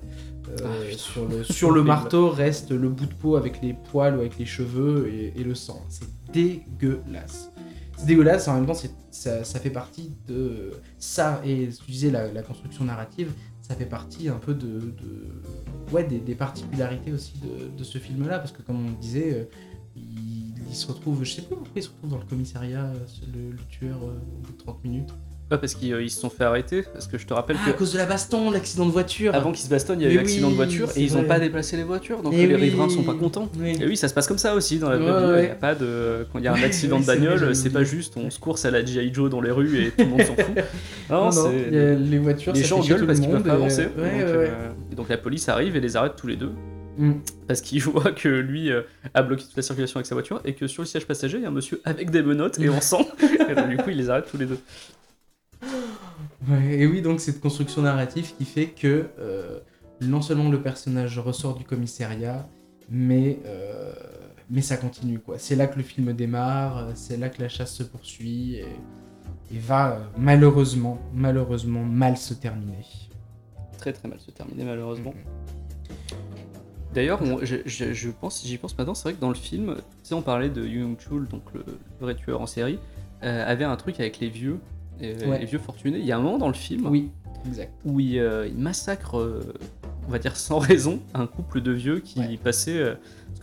euh,
Ah,
sur le, sur le marteau reste le bout de peau avec les poils ou avec les cheveux et, et le sang. C'est dégueulasse. C'est dégueulasse, en même temps, ça, ça fait partie de ça. Et tu disais la, la construction narrative, ça fait partie un peu de, de- ouais, des, des particularités aussi de, de ce film-là. Parce que, comme on disait, euh, il, il se retrouve, je sais pas pourquoi il se retrouve dans le commissariat, euh, le, le tueur, euh, au bout de 30 minutes.
Pas parce qu'ils euh, se sont fait arrêter, parce que je te rappelle
Ah, à
que.
cause de la baston, l'accident de voiture.
Avant qu'ils se bastonnent, il y a eu accident de voiture et ils ont
vrai.
pas déplacé les voitures, donc les
oui.
riverains sont pas contents.
Oui.
Et oui, ça se passe comme ça aussi dans la vraie
Ouais,
vie. Il
ouais.
y a pas de quand il y a un accident de bagnole, c'est pas juste on se course à la GI Joe dans les rues et tout le monde s'en fout. Non,
Non, non, les voitures,
les gens gueulent parce qu'ils peuvent pas avancer. Donc la police arrive et les arrête tous les deux
Mm.
parce qu'ils voient que lui euh, a bloqué toute la circulation avec sa voiture et que sur le siège passager il y a un monsieur avec des menottes et en sang. et donc, du coup il les arrête tous les deux.
Ouais, et oui, donc cette construction narrative qui fait que euh, non seulement le personnage ressort du commissariat, mais, euh, mais ça continue quoi. C'est là que le film démarre, c'est là que la chasse se poursuit et, et va malheureusement, malheureusement mal se terminer.
Très très mal se terminer malheureusement. D'ailleurs, je, je- je pense, j'y pense maintenant, c'est vrai que dans le film, tu sais, on parlait de Young Chul, donc le vrai tueur en série, euh, avait un truc avec les vieux, euh,
Ouais.
les vieux fortunés. Il y a un moment dans le film
Oui, exact.
où il, euh, il massacre, on va dire sans raison, un couple de vieux qui
Ouais.
passait.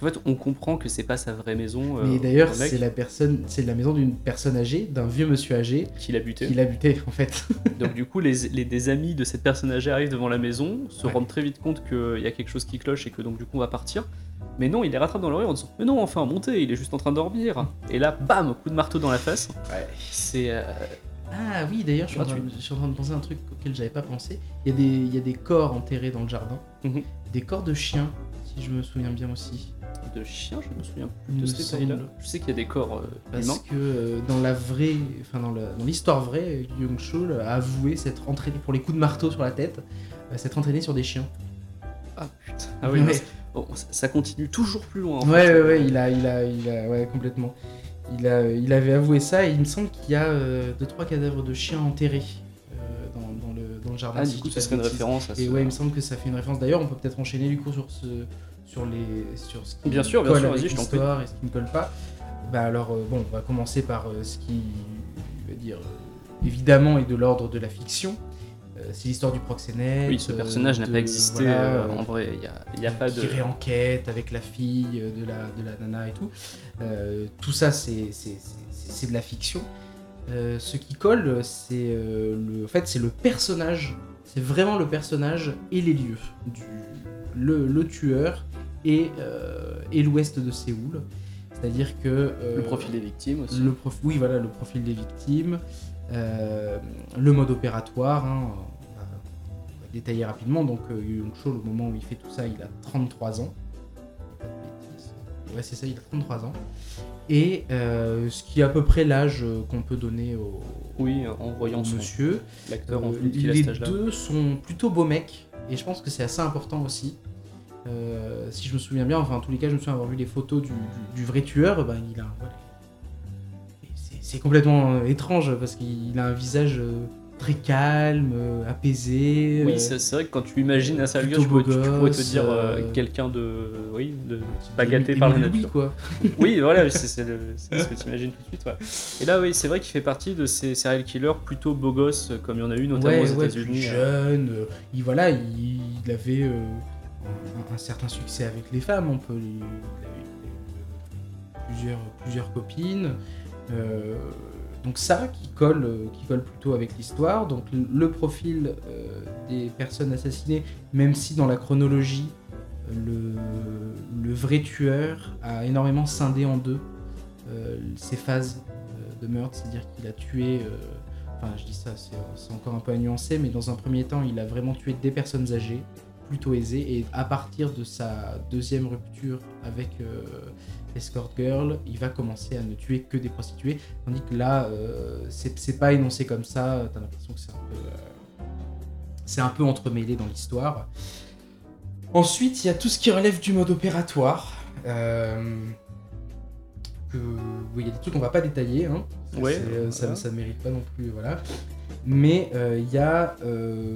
Euh, qu'en fait, on comprend que c'est pas sa vraie maison. euh,
Mais d'ailleurs, c'est la personne, c'est la maison d'une personne âgée, d'un vieux monsieur âgé
qui l'a buté.
qui l'a buté en fait.
Donc du coup, les, les- des amis de cette personne âgée arrivent devant la maison, se
Ouais.
rendent très vite compte qu'il y a quelque chose qui cloche et que donc du coup on va partir. Mais non, il les rattrape dans rue en disant Mais non, enfin, montez, il est juste en train de dormir. Et là, bam, coup de marteau dans la face.
Ouais.
C'est. euh,
Ah oui, d'ailleurs, je, suis en train de- je suis en train de penser à un truc auquel j'avais pas pensé. Il y, a des, il y a des corps enterrés dans le jardin.
Mhm.
Des corps de chiens, si je me souviens bien aussi.
De chien, je me souviens plus de ce détail-là. Je sais qu'il y a des corps euh,
Parce
humains.
que euh, dans la vraie, enfin dans l'histoire vraie, Young Chul a avoué s'être entraîné pour les coups de marteau sur la tête, euh, s'être entraîné sur des chiens.
Ah putain. Ah oui, mais bon, ça, ça continue toujours plus loin. en
Ouais,
fait.
ouais, ouais, il a, il a, il a, ouais, complètement. Il, a, il avait avoué ça et il me semble qu'il y a euh, deux trois cadavres de chiens enterrés euh, dans, dans le, dans le jardin.
Ah,
si
du coup,
de
serait une référence à ce.
Et ouais, il me semble que ça fait une référence. D'ailleurs, on peut peut-être enchaîner du coup sur ce, sur les, sur ce qui
Bien sûr, bien
colle
sûr,
avec
vas-y, je t'en prie.
l'histoire et ce qui ne colle pas. Bah alors, euh, bon, on va commencer par euh, ce qui, veux dire, euh, évidemment, est de l'ordre de la fiction. Euh, c'est l'histoire du proxénète.
Oui, ce
euh,
personnage n'a
de-
pas existé
voilà,
euh, en vrai. Il y a, il y a pas de.
qui réenquête avec la fille euh, de la, de la nana et tout. Euh, tout ça, c'est c'est- c'est- c'est de la fiction. Euh, ce qui colle, c'est euh, le, en fait, c'est le personnage. C'est vraiment le personnage et les lieux. Du, le, le tueur et, euh, et l'ouest de Séoul. C'est-à-dire que... euh,
Le profil des victimes aussi.
le prof- oui, voilà, le profil des victimes, euh, le mode opératoire, hein, on, va, on va détailler rapidement. Donc, euh, Yu Yong Chol, au moment où il fait tout ça, il a 33 ans. Ouais, c'est ça, il a 33 ans. Et euh, ce qui est à peu près l'âge euh, qu'on peut donner au,
Oui, en voyant son
monsieur.
l'acteur en
Euh, les deux sont plutôt beaux mecs, et je pense que c'est assez important aussi. Euh, si je me souviens bien, enfin en tous les cas, je me souviens avoir vu les photos du, du- du vrai tueur, ben, il a voilà. C'est- complètement étrange parce qu'il a un visage très calme, euh, apaisé.
Oui,
euh,
c'est vrai que quand tu imagines un serial
plutôt
killer, tu, pourrais- te
gosse,
dire euh, quelqu'un de. Oui, de. pas gâté par la nature.
quoi.
Oui, voilà, c'est ce que tu imagines tout de suite. ouais. Et là, oui, c'est vrai qu'il fait partie de ces serial killers plutôt beaux gosses, comme il y en a eu notamment
ouais,
aux
ouais,
États-Unis.
jeune. euh, il, voilà, il, il avait euh, un, un certain succès avec les femmes. On peut, il, avait, il avait, plusieurs, plusieurs copines. euh, donc ça qui colle, euh, qui colle plutôt avec l'histoire. Donc le, profil euh, des personnes assassinées, même si dans la chronologie, le, vrai tueur a énormément scindé en deux euh, ses phases de meurtre, c'est-à-dire qu'il a tué enfin je dis ça, c'est encore un peu à nuancer, mais dans un premier temps, il a vraiment tué des personnes âgées, plutôt aisées, et à partir de sa deuxième rupture avec Escort Girl, il va commencer à ne tuer que des prostituées, tandis que là, euh, c'est pas énoncé comme ça, t'as l'impression que c'est un peu... euh, c'est un peu entremêlé dans l'histoire. Ensuite, il y a tout ce qui relève du mode opératoire. euh, que, oui, il y a des trucs qu'on va pas détailler, hein,
Ouais,
ça, ça mérite pas non plus, voilà. Mais il y a.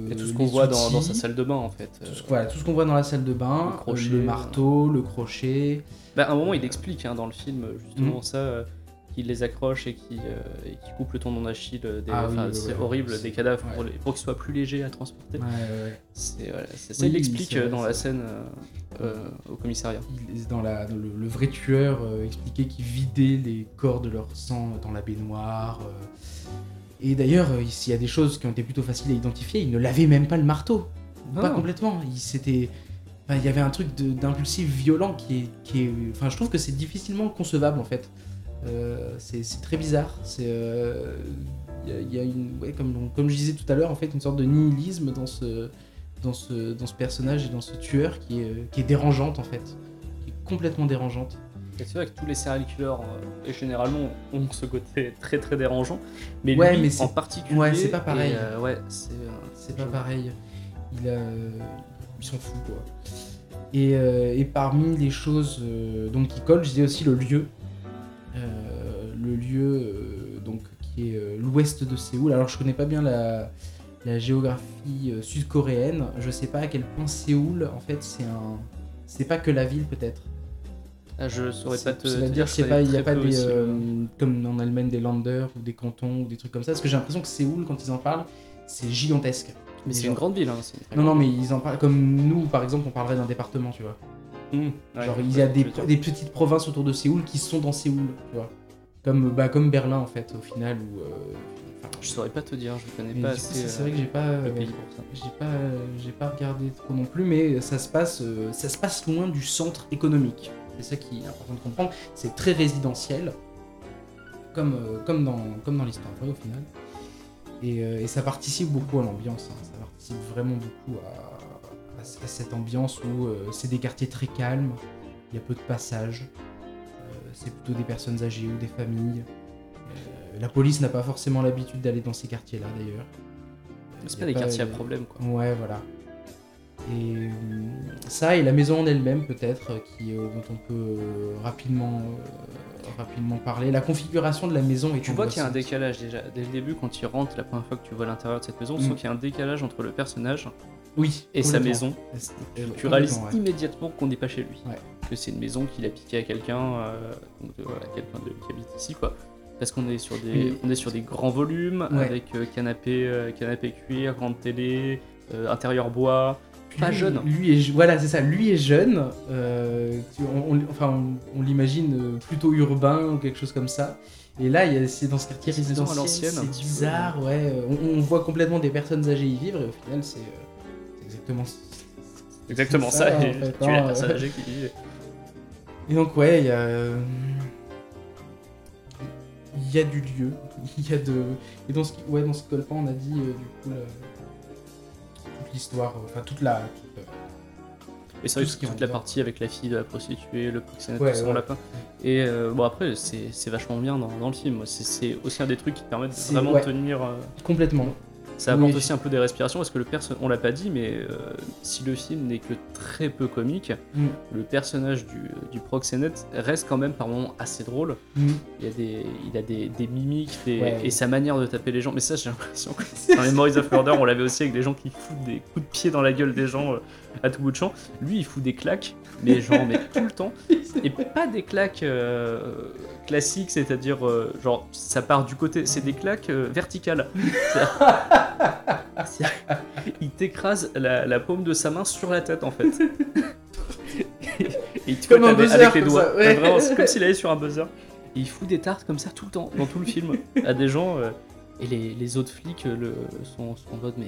Et tout ce qu'on voit dans, sa salle de bain, en fait.
Tout ce, voilà, tout ce qu'on voit dans la salle de bain,
Le crochet,
le marteau, le crochet.
Bah, à un moment, il explique hein, dans le film justement ça, euh, qu'il les accroche et qu'il euh, et qu'il coupe le tendon d'Achille. euh, des-
Ah oui,
c'est
ouais.
horrible, des cadavres pour,
ouais.
les- pour qu'ils soient plus légers à transporter.
Ouais, ouais.
C'est voilà, c'est ça,
Oui,
il l'explique euh, dans la scène euh, euh, au commissariat.
Il- dans la, dans le, le vrai tueur euh, expliquait qu'il vidait les corps de leur sang dans la baignoire. euh. Et d'ailleurs, euh, s'il y a des choses qui ont été plutôt faciles à identifier, il ne lavait même pas le marteau.
Non,
pas complètement. Il s'était. Enfin, il y avait un truc d'impulsif violent qui est, qui est. Enfin, je trouve que c'est difficilement concevable en fait. Euh, c'est très bizarre. C'est. euh, Il y a, il y a une. Ouais, comme, comme je disais tout à l'heure, en fait, une sorte de nihilisme dans ce, dans ce, dans ce personnage et dans ce tueur qui est, qui est dérangeante en fait. Qui est complètement dérangeante.
C'est vrai que tous les serial killers, euh, généralement, ont ce côté très très dérangeant. Mais
Ouais,
lui,
mais
en particulier.
ouais, c'est pas pareil.
et, euh, ouais, c'est.
pas pareil. Il a. Ils s'en fout quoi. Et, euh, et parmi les choses euh, donc qui collent, je disais aussi le lieu. Euh, le lieu donc qui est l'ouest de Séoul. Alors je connais pas bien la, la géographie sud-coréenne. Je sais pas à quel point Séoul en fait c'est un. C'est pas que la ville peut-être.
Ah, je saurais pas te,
C'est-à-dire
je connais
pas, il y a pas des euh, comme en Allemagne des Länder ou des cantons ou des trucs comme ça. Parce que j'ai l'impression que Séoul quand ils en parlent c'est gigantesque.
Mais c'est
genre-
une grande ville. Hein, une
Non, non, mais ils en parlent comme nous, par exemple, on parlerait d'un département, tu vois.
Mmh, ouais,
Genre, il y a des, petites provinces autour de Séoul qui sont dans Séoul, tu vois. Comme, bah, comme Berlin, en fait, au final. Où, euh, enfin,
Je saurais pas te dire, je connais
mais
pas assez
c'est
euh,
vrai que j'ai pas, euh, j'ai pas, j'ai pas regardé trop non plus, mais ça se passe, euh, ça se passe loin du centre économique. C'est ça qui est important de comprendre. C'est très résidentiel, comme, euh, comme dans, comme dans l'histoire vraie au final. Et, euh, et ça participe beaucoup à l'ambiance. hein. Ça participe vraiment beaucoup à, à- à cette ambiance où euh, c'est des quartiers très calmes. Il y a peu de passages. Euh, c'est plutôt des personnes âgées ou des familles. La police n'a pas forcément l'habitude d'aller dans ces quartiers-là d'ailleurs.
C'est pas des quartiers à problème quoi.
Ouais, voilà. Et euh, ça et la maison en elle-même peut-être, euh, qui euh, dont on peut euh, rapidement, euh, rapidement parler. La configuration de la maison est
Tu vois qu'il y a un décalage déjà. Dès le début, quand tu rentres la première fois que tu vois l'intérieur de cette maison, tu
Mm.
sens qu'il y a un décalage entre le personnage
Oui.
et sa maison. Tu, réalises
ouais.
immédiatement qu'on n'est pas chez lui.
Ouais.
Que c'est une maison qu'il a piqué à quelqu'un, voilà, quelqu'un qui habite ici quoi. Parce qu'on est sur des, on est sur des grands volumes
Ouais.
avec canapé, canapé cuir, grande télé, intérieur bois. Pas
Lui-
jeune.
Lui est, voilà, c'est ça. Lui est jeune. euh, on, on- enfin, on, on l'imagine euh, plutôt urbain ou quelque chose comme ça. Et là, il y a- c'est dans ce quartier résidentiel. C'est bizarre, ouais. euh, On, on voit complètement des personnes âgées y vivre et au final, c'est c'est exactement.
Exactement ça.
ça,
et
en fait,
tu es la
hein,
personne âgée qui vit.
Et donc ouais, il y a il y a du lieu, il y a de et dans ce qui ouais dans ce colpan on a dit euh, du coup la- toute l'histoire, euh, enfin toute la toute, euh,
Et c'est vrai que toute la partie avec la fille de la prostituée, le proxénète,
Ouais,
tout son
ouais.
lapin. Et euh, bon, après, c'est vachement bien dans, dans le film. C'est- aussi un des trucs qui te permettent de vraiment
ouais.
tenir. euh,
complètement.
Ça apporte
Oui.
aussi un peu des respirations parce que le perso on l'a pas dit, mais euh, si le film n'est que très peu comique,
Mm.
le personnage du, du proxénète reste quand même par moments assez drôle.
Mm.
Il y a des, il a des, des mimiques des-
Ouais.
et sa manière de taper les gens. Mais ça, j'ai l'impression que dans Memories of Murder, on l'avait aussi avec des gens qui foutent des coups de pied dans la gueule des gens euh, à tout bout de champ. Lui, il fout des claques, mais genre, mais tout le temps. Et pas des claques euh, classiques, c'est-à-dire, euh, genre, ça part du côté, c'est des claques euh, verticales. Il t'écrase la, la paume de sa main sur la tête, en fait. Et il te
Comme un
avec,
buzzer,
avec les
comme
doigts.
ouais.
Vraiment, c'est comme s'il allait sur un buzzer. Et il fout des tartes comme ça tout le temps, dans tout le film, à des gens. et les, les autres flics le, sont, sont en mode, mais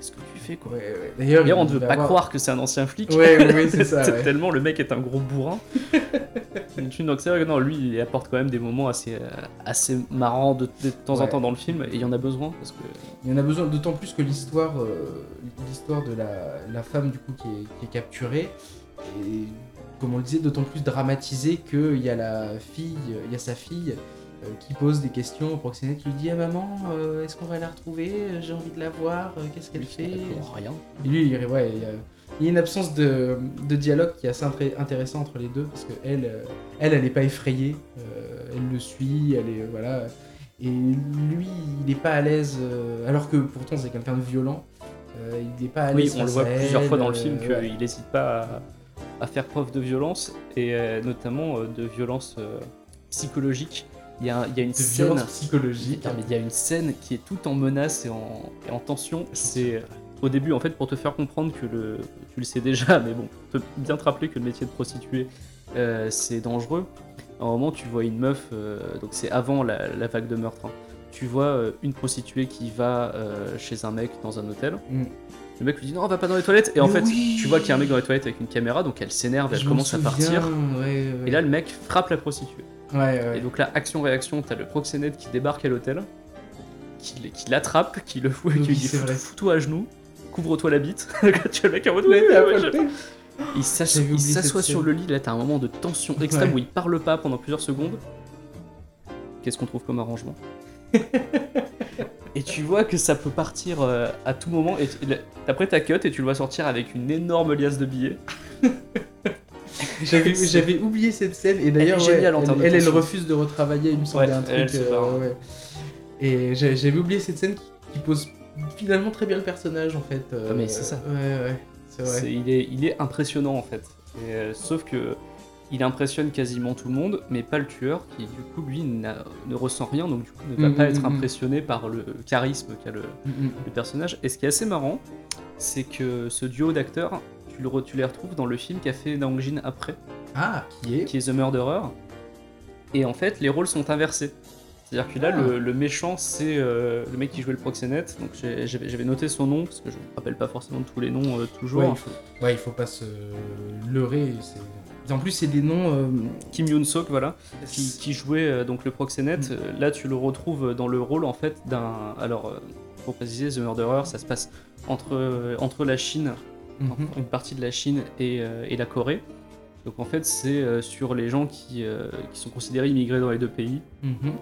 qu'est-ce que tu fais, quoi
Ouais, ouais. D'ailleurs,
on ne veut pas
avoir-
croire que c'est un ancien flic.
Ouais, ouais, ouais, c'est ça. ouais.
Tellement le mec est un gros bourrin. Donc c'est vrai que non, lui, il apporte quand même des moments assez, euh, assez marrants de, de temps en temps dans le film, et il y en a besoin, parce que...
Il y en a besoin, d'autant plus que l'histoire, euh, l'histoire de la, la femme du coup qui est, qui est capturée est, comme on le disait, d'autant plus dramatisée qu'il y a la fille, il y a sa fille qui pose des questions au proxénète, qui lui dit ah maman, euh, est-ce qu'on va la retrouver? J'ai envie de la voir. euh, Qu'est-ce qu'elle fait?
rien.
Et lui, il, ouais, il y a, une absence de, de dialogue qui est assez intéressant entre les deux parce que elle, euh, elle, n'est pas effrayée, euh, elle le suit, elle est voilà. Et lui, il n'est pas à l'aise, euh, alors que pourtant c'est quelqu'un de violent. euh, il n'est pas à
Oui,
l'aise.
on le voit plusieurs fois dans le
euh,
film qu'il n'hésite pas à, à faire preuve de violence, et euh, notamment euh, de violence euh, psychologique. Il y a, il y a une
de
scène...
psychologique.
Non, mais il y a une scène qui est toute en menace et en, et en tension. C'est au début, en fait, pour te faire comprendre que le. Tu le sais déjà, mais bon, pour te bien te rappeler que le métier de prostituée, euh, c'est dangereux. À un moment, tu vois une meuf, euh, donc c'est avant la, la vague de meurtre. hein. Tu vois euh, une prostituée qui va chez un mec dans un hôtel.
Mm.
Le mec lui dit non, va pas dans les toilettes. Et en
Mais
fait,
oui
tu vois qu'il y a un mec dans les toilettes avec une caméra, donc elle s'énerve, elle
Je
commence à partir.
souviens, ouais, ouais,
Et là, le mec frappe la prostituée.
Ouais, ouais.
Et donc là, action-réaction, t'as le proxénète qui débarque à l'hôtel, qui, l'attrape, qui le fout et
Oui,
qui lui dit. Fous-toi à genoux, couvre-toi la bite. tu as le mec en mode
Oui,
ouais, Il s'assoit sur le lit, là t'as un moment de tension extrême où il parle pas pendant plusieurs secondes. Qu'est-ce qu'on trouve comme arrangement? Et tu vois que ça peut partir euh, à tout moment. Et après ta cut et tu le vois sortir avec une énorme liasse de billets.
J'avais, oublié cette scène et d'ailleurs
Elle
ouais, elle, refuse de retravailler, il me semblait
Ouais,
un truc. euh, ouais. Et j'a- j'avais oublié cette scène qui, qui pose finalement très bien le personnage en fait. euh,
Ah, mais c'est ça.
Ouais ouais, c'est vrai.
C'est- il, est, il est impressionnant en fait. Et, euh, sauf que il impressionne quasiment tout le monde, mais pas le tueur qui du coup lui n'a- ne ressent rien, donc du coup ne va
Mm,
pas
mm,
être
mm.
impressionné par le charisme qu'a le, le personnage. Et ce qui est assez marrant, c'est que ce duo d'acteurs, tu, le tu les retrouves dans le film qu'a fait Naong Jin après,
Ah, qui est
qui est The Murderer. Et en fait, les rôles sont inversés. C'est-à-dire que là,
Ah.
le, le méchant, c'est euh, le mec qui jouait le proxénète. Donc j'avais noté son nom, parce que je me rappelle pas forcément tous les noms euh, toujours.
Ouais, il faut... ouais, il faut pas se leurrer. En plus, c'est des noms. euh,
Kim Yoon-sok, voilà, qui, qui jouait donc le proxénète.
Mm.
Là, tu le retrouves dans le rôle en fait d'un. Alors, pour préciser, The Murderer, ça se passe entre, entre la Chine,
mhm.
une partie de la Chine et, euh, et la Corée. Donc en fait, c'est euh, sur les gens qui, euh, qui sont considérés immigrés dans les deux pays.
Mhm.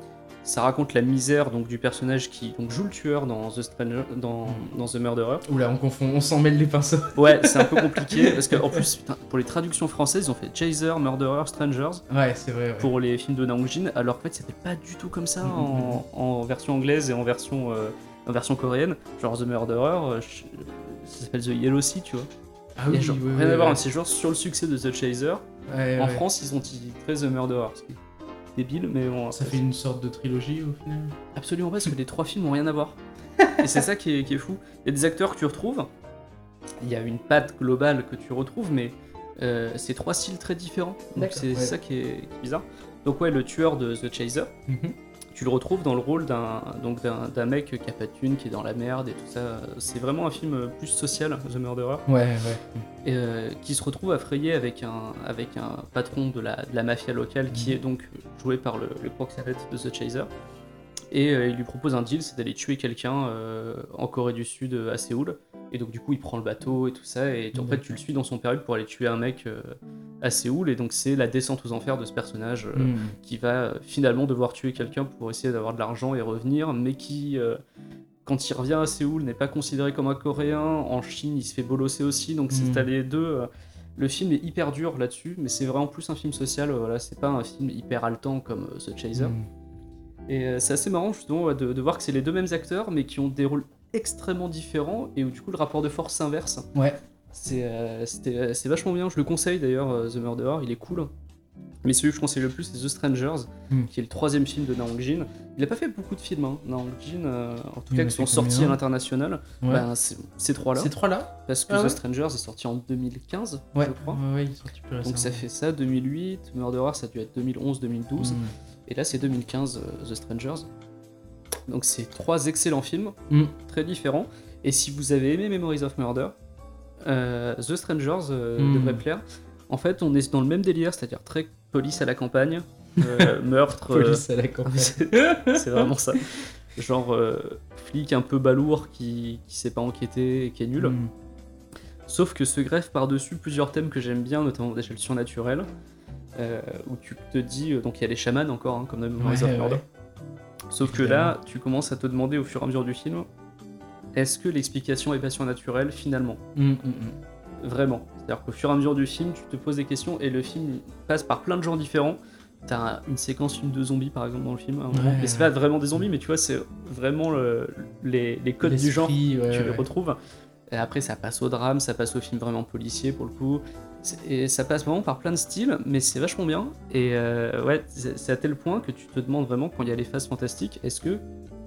Ça raconte la misère donc du personnage qui donc, joue le tueur dans The Stranger, dans, dans The Murderer.
Oula, on confond, on s'en mêle les pinceaux.
Ouais, c'est un peu compliqué parce qu'en plus, putain, pour les traductions françaises, ils ont fait Chaser, Murderer, Strangers.
Ouais, c'est vrai. ouais.
pour les films de Naong Jin, alors qu'en fait c'était pas du tout comme ça
Mhm,
en, en version anglaise et en version, en version coréenne. Genre The Murderer, je- ça s'appelle The Yellow Sea, tu vois.
Ah oui,
genre
oui,
rien
oui,
à voir, c'est genre sur le succès de The Chaser.
Ouais,
En
ouais.
France, ils ont titré The Murderer. Ce qui est débile, mais bon.
Ça fait une sorte de trilogie au final.
Absolument pas, parce que les trois films ont rien à voir. et c'est ça qui est, qui est fou. Il y a des acteurs que tu retrouves, il y a une patte globale que tu retrouves, mais euh, c'est trois styles très différents. Donc c'est
ouais.
ça qui est, qui est bizarre. Donc ouais, le tueur de The Chaser,
Mhm.
Tu le retrouves dans le rôle d'un donc d'un mec qui a pas de thune, qui est dans la merde et tout ça. C'est vraiment un film plus social, The Murderer,
Ouais, ouais.
et, euh, qui se retrouve frayer avec un, avec un patron de la, de la mafia locale qui
Mhm.
est donc joué par le, le proxénète de The Chaser. Et euh, il lui propose un deal, c'est d'aller tuer quelqu'un euh, en Corée du Sud, euh, à Séoul. Et donc du coup, il prend le bateau et tout ça, et en fait, tu le suis dans son périple pour aller tuer un mec à Séoul. Et donc c'est la descente aux enfers de ce personnage
Mhm.
qui va finalement devoir tuer quelqu'un pour essayer d'avoir de l'argent et revenir, mais qui, quand il revient à Séoul, n'est pas considéré comme un Coréen. En Chine, il se fait bolosser aussi. Donc, c'est
Mm.
les deux. Le film est hyper dur là-dessus, mais c'est vraiment plus un film social. Voilà, c'est pas un film hyper haletant comme The Chaser.
Mm.
Et euh, c'est assez marrant justement ouais, de, de voir que c'est les deux mêmes acteurs, mais qui ont des rôles extrêmement différents et où du coup le rapport de force s'inverse.
Ouais.
C'est euh, euh, vachement bien. Je le conseille d'ailleurs, euh, The Murderer, il est cool. Mais celui que je conseille le plus, c'est The Strangers,
Hmm.
qui est le troisième film de Naong Jin. Il a pas fait beaucoup de films, hein, Naong Jin, euh, en tout
Il
cas qui sont sortis à l'international.
Ouais.
Ben, ces trois-là.
Ces trois-là
Parce que
Ah
The
ouais
Strangers est sorti en 2015,
Ouais.
je crois.
Ouais, ouais, il est sorti plus récemment.
Donc ça fait ça, 2008. Murderer, ça a dû être 2011-2012.
Mm.
Et là, c'est 2015, euh, The Strangers. Donc, c'est trois excellents films,
Mm.
très différents. Et si vous avez aimé Memories of Murder, euh, The Strangers euh,
Mm.
devrait plaire. En fait, on est dans le même délire, c'est-à-dire très police à la campagne, euh, meurtre.
Police à la campagne.
c'est vraiment ça. Genre flic un peu balourd qui, qui sait pas enquêter et qui est nul.
Mm.
Sauf que se greffent par-dessus plusieurs thèmes que j'aime bien, notamment déjà le surnaturel, euh, où tu te dis, euh, donc il y a les chamans encore, hein, comme dans Memories
Ouais.
Sauf que là, tu commences à te demander au fur et à mesure du film, est-ce que l'explication est pas surnaturelle finalement?
Mm, mm, mm.
Vraiment. C'est-à-dire qu'au fur et à mesure du film, tu te poses des questions et le film passe par plein de genres différents. T'as une séquence film de zombies par exemple dans le film, moment.
Ouais,
mais c'est pas vraiment des zombies, mais tu vois, c'est vraiment le- les, les codes du genre
ouais,
tu les retrouves. Et après, ça passe au drame, ça passe au film vraiment policier pour le coup. Et ça passe vraiment par plein de styles, mais c'est vachement bien. Et euh, ouais, c'est à tel point que tu te demandes vraiment quand il y a les phases fantastiques, est-ce que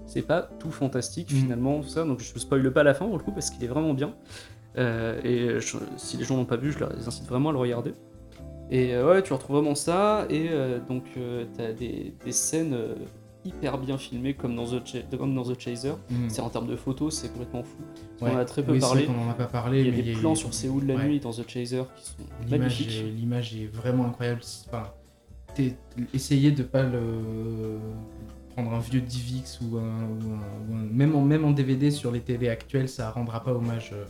c'est pas tout fantastique
Mhm.
finalement tout ça? Donc je spoil pas la fin pour le coup parce qu'il est vraiment bien. Euh, et je- si les gens l'ont pas vu, je les incite vraiment à le regarder. Et euh, ouais, tu retrouves vraiment ça. Et euh, donc, t'as des, des scènes hyper bien filmées comme dans The, comme dans The Chaser.
Mm.
C'est en termes de photos, c'est complètement fou.
Ouais.
On en a très peu
Oui,
parlé.
en a pas parlé.
Il y a
mais
des plans sur Séoul la
Ouais.
nuit dans The Chaser qui sont
L'image
magnifiques.
est, l'image est vraiment incroyable. Enfin, essayez de pas le prendre un vieux DivX ou un, ou un- ou un- même en même en DVD sur les télés actuelles, ça rendra pas hommage. euh,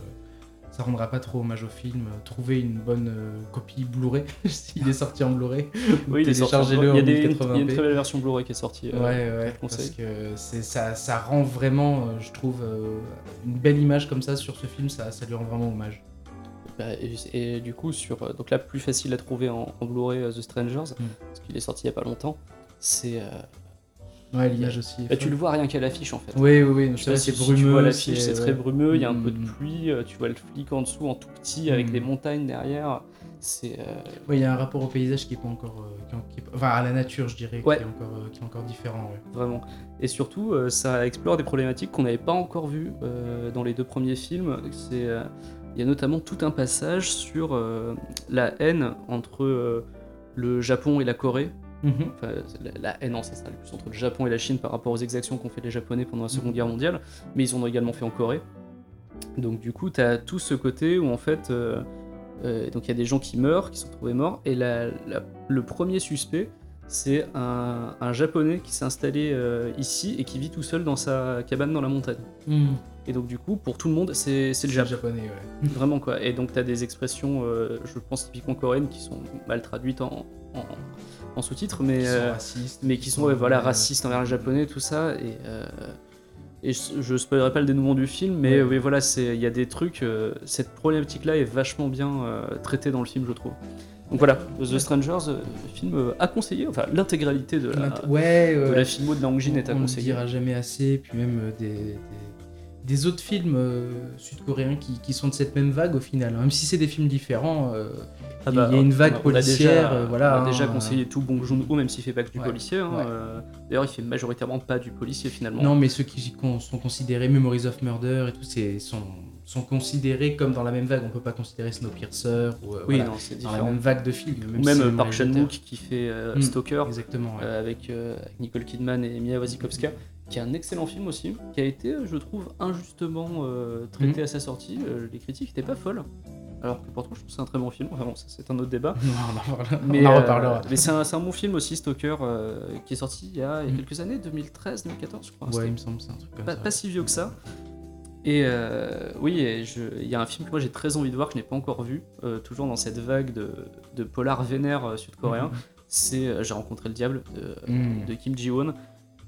ça rendra pas trop hommage au film. Trouvez une bonne euh, copie Blu-ray s'il est sorti en Blu-ray.
Oui, il est sorti il y a, il y a une
1080p.
très belle version Blu-ray qui est sortie. euh,
Ouais, ouais, parce que ça, ça rend vraiment, euh, je trouve, une belle image comme ça sur ce film, ça, ça lui rend vraiment hommage.
Bah, et, et du coup, sur, donc là, plus facile à trouver en, en Blu-ray The Strangers,
Mm.
parce qu'il est sorti il y a pas longtemps. C'est,
Ouais, l'image aussi.
bah, tu
folle.
le vois rien qu'à l'affiche en fait.
Oui, oui, oui, c'est
si, si
brumeux.
tu vois l'affiche, c'est très brumeux, il y a un peu de
Mm.
pluie, euh, tu vois le flic en dessous en tout petit avec
Mm.
des montagnes derrière. C'est euh,
il y a un rapport au paysage qui est pas encore, euh, qui est- enfin à la nature, je dirais,
Ouais.
qui est encore, euh, qui est encore différent. Ouais.
vraiment. Et surtout, ça explore des problématiques qu'on n'avait pas encore vues dans les deux premiers films. C'est, il y a notamment tout un passage sur la haine entre le Japon et la Corée. Enfin, la, la haine ancestrale plus entre le Japon et la Chine par rapport aux exactions qu'ont fait les Japonais pendant la Seconde
Mhm.
Guerre mondiale, mais ils en ont également fait en Corée. Donc du coup, tu as tout ce côté où en fait, euh, euh, donc il y a des gens qui meurent, qui sont trouvés morts, et la- la- le premier suspect, c'est un, un Japonais qui s'est installé euh, ici et qui vit tout seul dans sa cabane dans la montagne. Et donc du coup, pour tout le monde, c'est le Japon.
japonais, ouais.
Vraiment quoi. Et donc t'as des expressions, euh, je pense typiquement coréennes, qui sont mal traduites en, en- en sous-titres, mais,
Qui sont
euh,
racistes.
mais qui sont ouais, voilà,
euh,
racistes envers les japonais, tout ça. Et, euh, et je, je spoilerai pas le dénouement du film, mais
Ouais.
oui, voilà, c'est- il y a des trucs. cette problématique-là est vachement bien traitée dans le film, je trouve. Donc voilà, The Strangers, euh, film euh, à conseiller, enfin l'intégralité de la,
Ouais,
de la filmo de Nang Jin est à
On ne
conseiller.
dira jamais assez, puis même des, des, des autres films euh, sud-coréens qui, qui sont de cette même vague au final. hein. Même si c'est des films différents, euh,
Ah
il y a- il y a une vague
on a- on a
policière,
déjà-
euh, voilà,
On a déjà
hein,
conseillé tout Bong Joon-ho, même s'il fait pas que du
Ouais,
policier. hein,
ouais.
euh, D'ailleurs, il fait majoritairement pas du policier finalement.
Non, mais ceux qui sont considérés Memories of Murder et tout, sont, sont considérés comme dans la même vague. On peut pas considérer Snowpiercer ou
oui,
voilà,
non, c'est
dans la même vague de films.
Ou
Même, si
Park Chan-wook qui fait euh,
Mm,
Stalker.
Exactement. ouais.
avec, avec Nicole Kidman et Mia Wasikowska, qui est un excellent film aussi, qui a été, euh, je trouve, injustement euh, traité
Mhm.
à sa sortie. Euh, les critiques n'étaient pas folles. Alors que pourtant, je trouve que c'est un très bon film. Enfin bon, ça, c'est un autre débat.
on en reparlera.
Mais,
on en reparlera.
mais c'est un, c'est un bon film aussi, Stalker, qui est sorti il y a,
Mhm.
quelques années, 2013, 2014, je crois.
Ouais, il me semble c'est un truc comme
pas,
ça.
pas si vieux que ça. Et euh, oui, il y a un film que moi j'ai très envie de voir que je n'ai pas encore vu, euh, toujours dans cette vague de, de polar vénère sud-coréen.
Mhm.
C'est J'ai rencontré le diable de, de Kim Ji-won.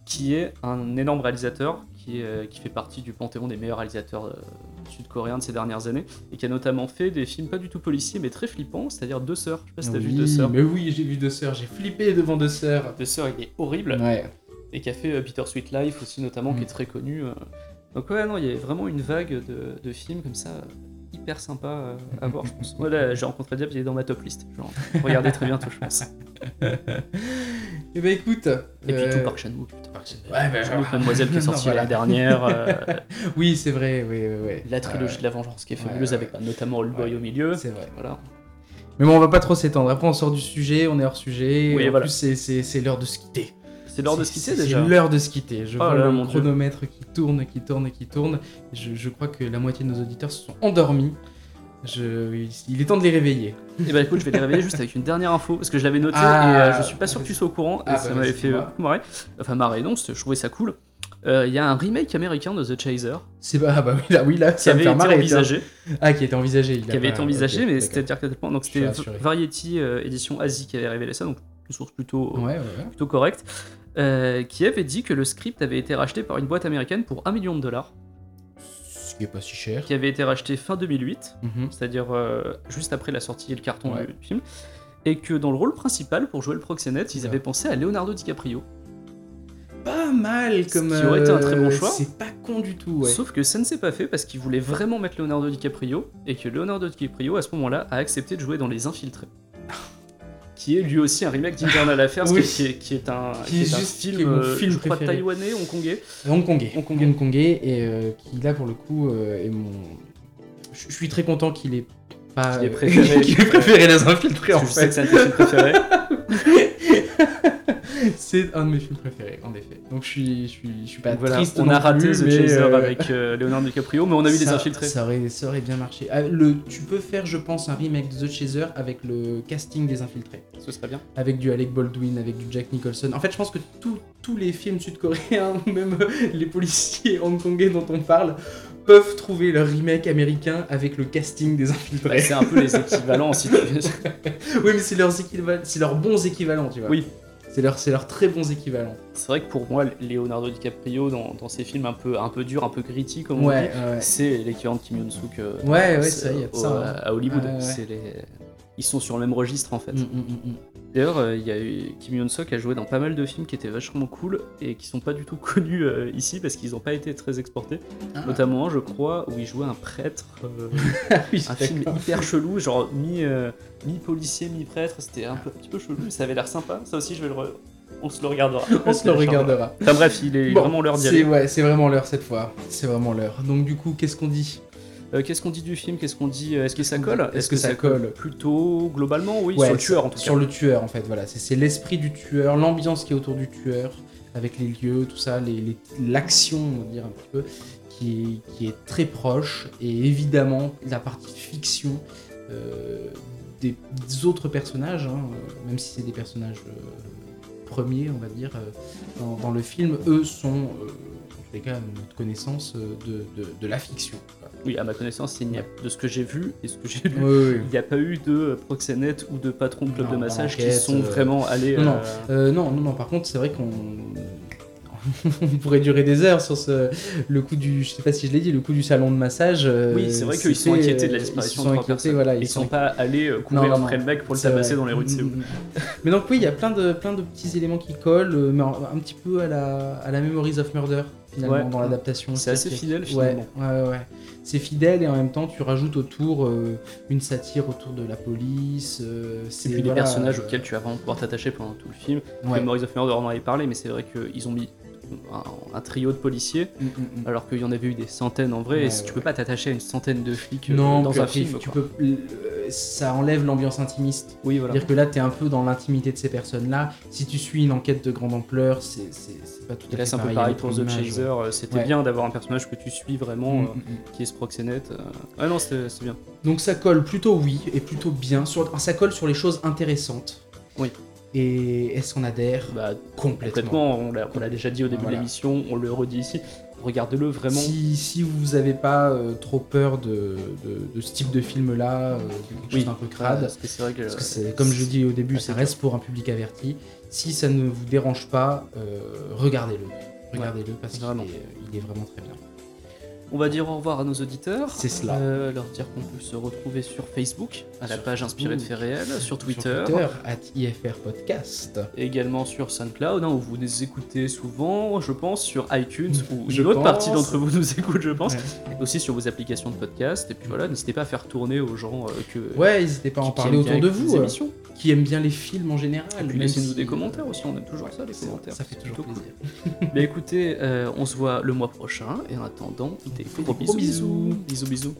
Qui est un énorme réalisateur qui, est, euh, qui fait partie du panthéon des meilleurs réalisateurs euh, sud-coréens de ces dernières années et qui a notamment fait des films pas du tout policiers mais très flippants, c'est-à-dire Deux Sœurs. Je sais pas si t'as vu Deux Sœurs.
Mais oui, j'ai vu Deux Sœurs, j'ai flippé devant Deux Sœurs.
Deux Sœurs, il est horrible
Ouais.
et qui a fait euh, Peter Sweet Life aussi notamment
Mm.
qui est très connu. euh. Donc ouais, non, il y a vraiment une vague de, de films comme ça hyper sympa euh, à voir, je pense. Voilà, j'ai rencontré Diab, il est dans ma top list. Genre, regardez très bientôt, je pense.
Et bah écoute.
Et puis
euh,
tout Park Chan-wook. putain.
Ouais, bah,
Mademoiselle qui est
Non,
sorti
voilà.
l'année dernière. euh,
Oui, c'est vrai, oui, oui, oui.
la trilogie
Euh,
de la vengeance qui est fabuleuse
ouais,
avec bah, notamment Old Boy
Ouais.
au milieu.
C'est vrai.
Voilà.
Mais bon, on va pas trop s'étendre. Après, on sort du sujet, on est hors sujet.
Oui,
en
voilà.
plus, c'est- c'est c'est l'heure de se quitter.
C'est l'heure de se quitter
c'est-
déjà.
C'est l'heure de se quitter. Je
Oh
vois
là,
le
Dieu.
chronomètre qui tourne, qui tourne, qui tourne. Je, je crois que la moitié de nos auditeurs se sont endormis. Je... Il est temps de les réveiller.
Et bah écoute, je vais les réveiller juste avec une dernière info parce que je l'avais noté
Ah.
et euh, je suis pas sûr que tu sois au courant et
Ah,
ça
bah,
m'avait fait euh, marrer. Enfin, marrer, non, c'était- je trouvais ça cool. Euh, Il y a un remake américain de The Chaser
C'est pas. Ah bah oui, là, oui, là
qui
ça me
avait
fait
été
marrer.
envisagé.
Ah, qui était envisagé. il
qui avait été envisagé, mais qu'à tel point. Donc c'était. Variety euh, édition Asie qui avait révélé ça, donc une source plutôt,
Ouais, ouais, ouais.
plutôt correcte, euh, qui avait dit que le script avait été racheté par une boîte américaine pour 1 million de dollars,
Ce qui est pas si cher.
qui avait été racheté fin 2008,
Mhm.
c'est-à-dire euh, juste après la sortie et le carton
Ouais.
du film, et que dans le rôle principal, pour jouer le proxénète, ils
Ouais.
avaient pensé à Leonardo DiCaprio.
Pas mal comme.
qui aurait été un très bon
euh,
choix.
C'est pas con du tout, ouais.
Sauf que ça ne s'est pas fait parce qu'ils voulaient vraiment mettre Leonardo DiCaprio et que Leonardo DiCaprio à ce moment-là a accepté de jouer dans Les Infiltrés. Qui est lui aussi un remake d'Internal Affairs,
Oui.
qui, est, qui est un,
Qui est
un
juste- qui est
film,
mon
euh,
film
je crois,
préféré.
taïwanais, hongkongais.
Hongkongais.
Hongkongais.
Hongkongais, et euh, qui là pour le coup euh, est mon. Je suis très content qu'il ait pas.
Ait
euh,
préféré-
qu'il ait préféré les infiltrés en
je sais que
fait.
c'est un de préférés.
c'est un de mes films préférés en effet. Donc je suis, je suis, je suis pas
voilà,
triste.
on
non
a raté
plus,
The Chaser
euh,
avec euh, Leonardo DiCaprio, mais on a eu Les
ça-
Infiltrés.
Ça aurait, ça aurait bien marché. Ah, le, tu peux faire, je pense, un remake de The Chaser avec le casting des infiltrés.
Ce serait bien.
avec du Alec Baldwin, avec du Jack Nicholson. En fait, je pense que tous- tous les films sud-coréens, même les policiers hongkongais dont on parle, peuvent trouver leur remake américain avec le casting des
Bah,
infiltrés.
c'est un peu les équivalents si tu veux.
oui, mais c'est leurs, c'est leurs bons équivalents, tu vois.
Oui.
C'est leurs, leurs très bons équivalents.
C'est vrai que pour moi, Leonardo DiCaprio, dans, dans ces films un peu, un peu durs, un peu gritty, comme on dit,
ouais.
c'est l'équivalent de Kim Yoon-suk euh,
Ouais, ouais,
c'est-
ça, y a de
au-
ça,
à-
hein.
à Hollywood.
Ouais.
C'est les... Ils sont sur le même registre en fait.
Mm, mm, mm.
D'ailleurs, euh, il y a eu Kim Yoon-suk a joué dans pas mal de films qui étaient vachement cool et qui sont pas du tout connus euh, ici parce qu'ils n'ont pas été très exportés.
Ah.
Notamment, je crois, où il jouait un prêtre, euh,
Oui,
un film hyper chelou, genre mi, euh, mi-policier, mi-prêtre. C'était un, peu, un petit peu chelou, ça avait l'air sympa. Ça aussi, je vais le. re- On se le regardera.
On se le regardera.
Enfin bref, il est
Bon,
vraiment l'heure d'y aller.
ouais, c'est vraiment l'heure cette fois. C'est vraiment l'heure. Donc du coup, qu'est-ce qu'on dit?
Euh, Qu'est-ce qu'on dit du film? Qu'est-ce qu'on dit euh, Est-ce que ça colle?
Est-ce que ça colle
Plutôt globalement, oui,
Ouais,
sur le tueur en tout
Sur
cas.
le tueur, en fait, voilà. C'est, l'esprit du tueur, l'ambiance qui est autour du tueur, avec les lieux, tout ça, les, les- l'action, on va dire un petit peu, qui est, qui est très proche, et évidemment la partie fiction euh, des, des autres personnages, hein, même si c'est des personnages euh, premiers, on va dire, dans, dans le film, eux sont, en tous les cas, à notre connaissance, de, de- de la fiction.
Oui, à ma connaissance, il n'y a, de ce que j'ai vu et ce que j'ai lu,
Oui, oui, oui.
il n'y a pas eu de proxénète ou de patron de club
Non,
de massage qui sont
euh,
vraiment allés.
non, non.
euh,
Euh, non, non, non, par contre, c'est vrai qu'on. on pourrait durer des heures sur ce, le coup du, je sais pas si je l'ai dit, le coup du salon de massage.
Oui, c'est vrai qu'ils sont inquiétés de la disparition
ils se
de
sont
trois
inquiétés,
personnes.
voilà,
ils,
ils
sont,
sont
pas allés courir
Non, non,
après
non.
le mec pour le tabasser
vrai.
dans les rues de Séoul.
Mm, mm, mm. Mais donc oui, il y a plein de, plein de petits éléments qui collent, mais un petit peu à la, à la Memories of Murder, finalement,
Ouais.
dans l'adaptation.
C'est assez fidèle
Ouais,
finalement.
ouais, ouais. C'est fidèle et en même temps, tu rajoutes autour euh, une satire autour de la police. euh,
Et les personnages
euh,
auxquels tu vas vraiment pouvoir t'attacher pendant tout le film.
ouais.
Memories of Murder, on en avait parlé, mais c'est vrai qu'ils ont mis un, un trio de policiers,
Mm, mm, mm.
alors qu'il y en avait eu des centaines en vrai,
Ouais,
et si tu
ouais.
peux pas t'attacher à une centaine de flics euh,
Non,
dans un
après,
film.
tu
quoi.
peux, euh, ça enlève l'ambiance intimiste.
Oui, voilà.
C'est-à-dire que là, tu es un peu dans l'intimité de ces personnes-là. Si tu suis une enquête de grande ampleur, c'est c'est- c'est pas tout à
là,
fait
c'est un peu
pareil
pour The Chaser. euh, C'était
Ouais.
bien d'avoir un personnage que tu suis vraiment,
Mm,
euh,
mm, mm.
qui est ce proxénète. Ah non, c'était bien.
Donc ça colle plutôt oui, et plutôt bien. Sur, ça colle sur les choses intéressantes.
Oui.
Et est-ce qu'on adhère?
Bah,
Complètement.
complètement, on l'a on l'a déjà dit au début
Voilà.
de l'émission, on le redit ici. Regardez-le vraiment.
Si, si vous n'avez pas euh, trop peur de, de- de ce type de film-là, euh, quelque chose d'un peu crade,
Parce que c'est vrai que.
parce que c'est, comme je dis au début,
Ah,
ça reste pour un public averti. Si ça ne vous dérange pas, euh, regardez-le. Regardez-le parce qu'il est, il est vraiment très bien.
On va dire au revoir à nos auditeurs.
C'est cela.
Euh, leur dire qu'on peut se retrouver sur Facebook, à la
Sur
page inspirée de faits réels, sur Twitter,
Sur Twitter, at IFR Podcast.
également sur SoundCloud, hein, où vous nous écoutez souvent, je pense, sur iTunes, où
Je
une autre partie d'entre vous nous écoute, je pense,
Ouais.
et aussi sur vos applications de podcast. Et puis voilà, n'hésitez pas à faire tourner aux gens euh, que.
Ouais, n'hésitez pas à en parler autour de vous, euh,
émissions.
qui aiment bien les films en général.
Et puis
même
laissez-nous
si-
des commentaires aussi, on aime toujours ça, les commentaires.
Ça fait toujours plaisir.
Mais écoutez, euh, on se voit le mois prochain, et en attendant, gros
gros
bisous.
bisous.
Bisous, bisous.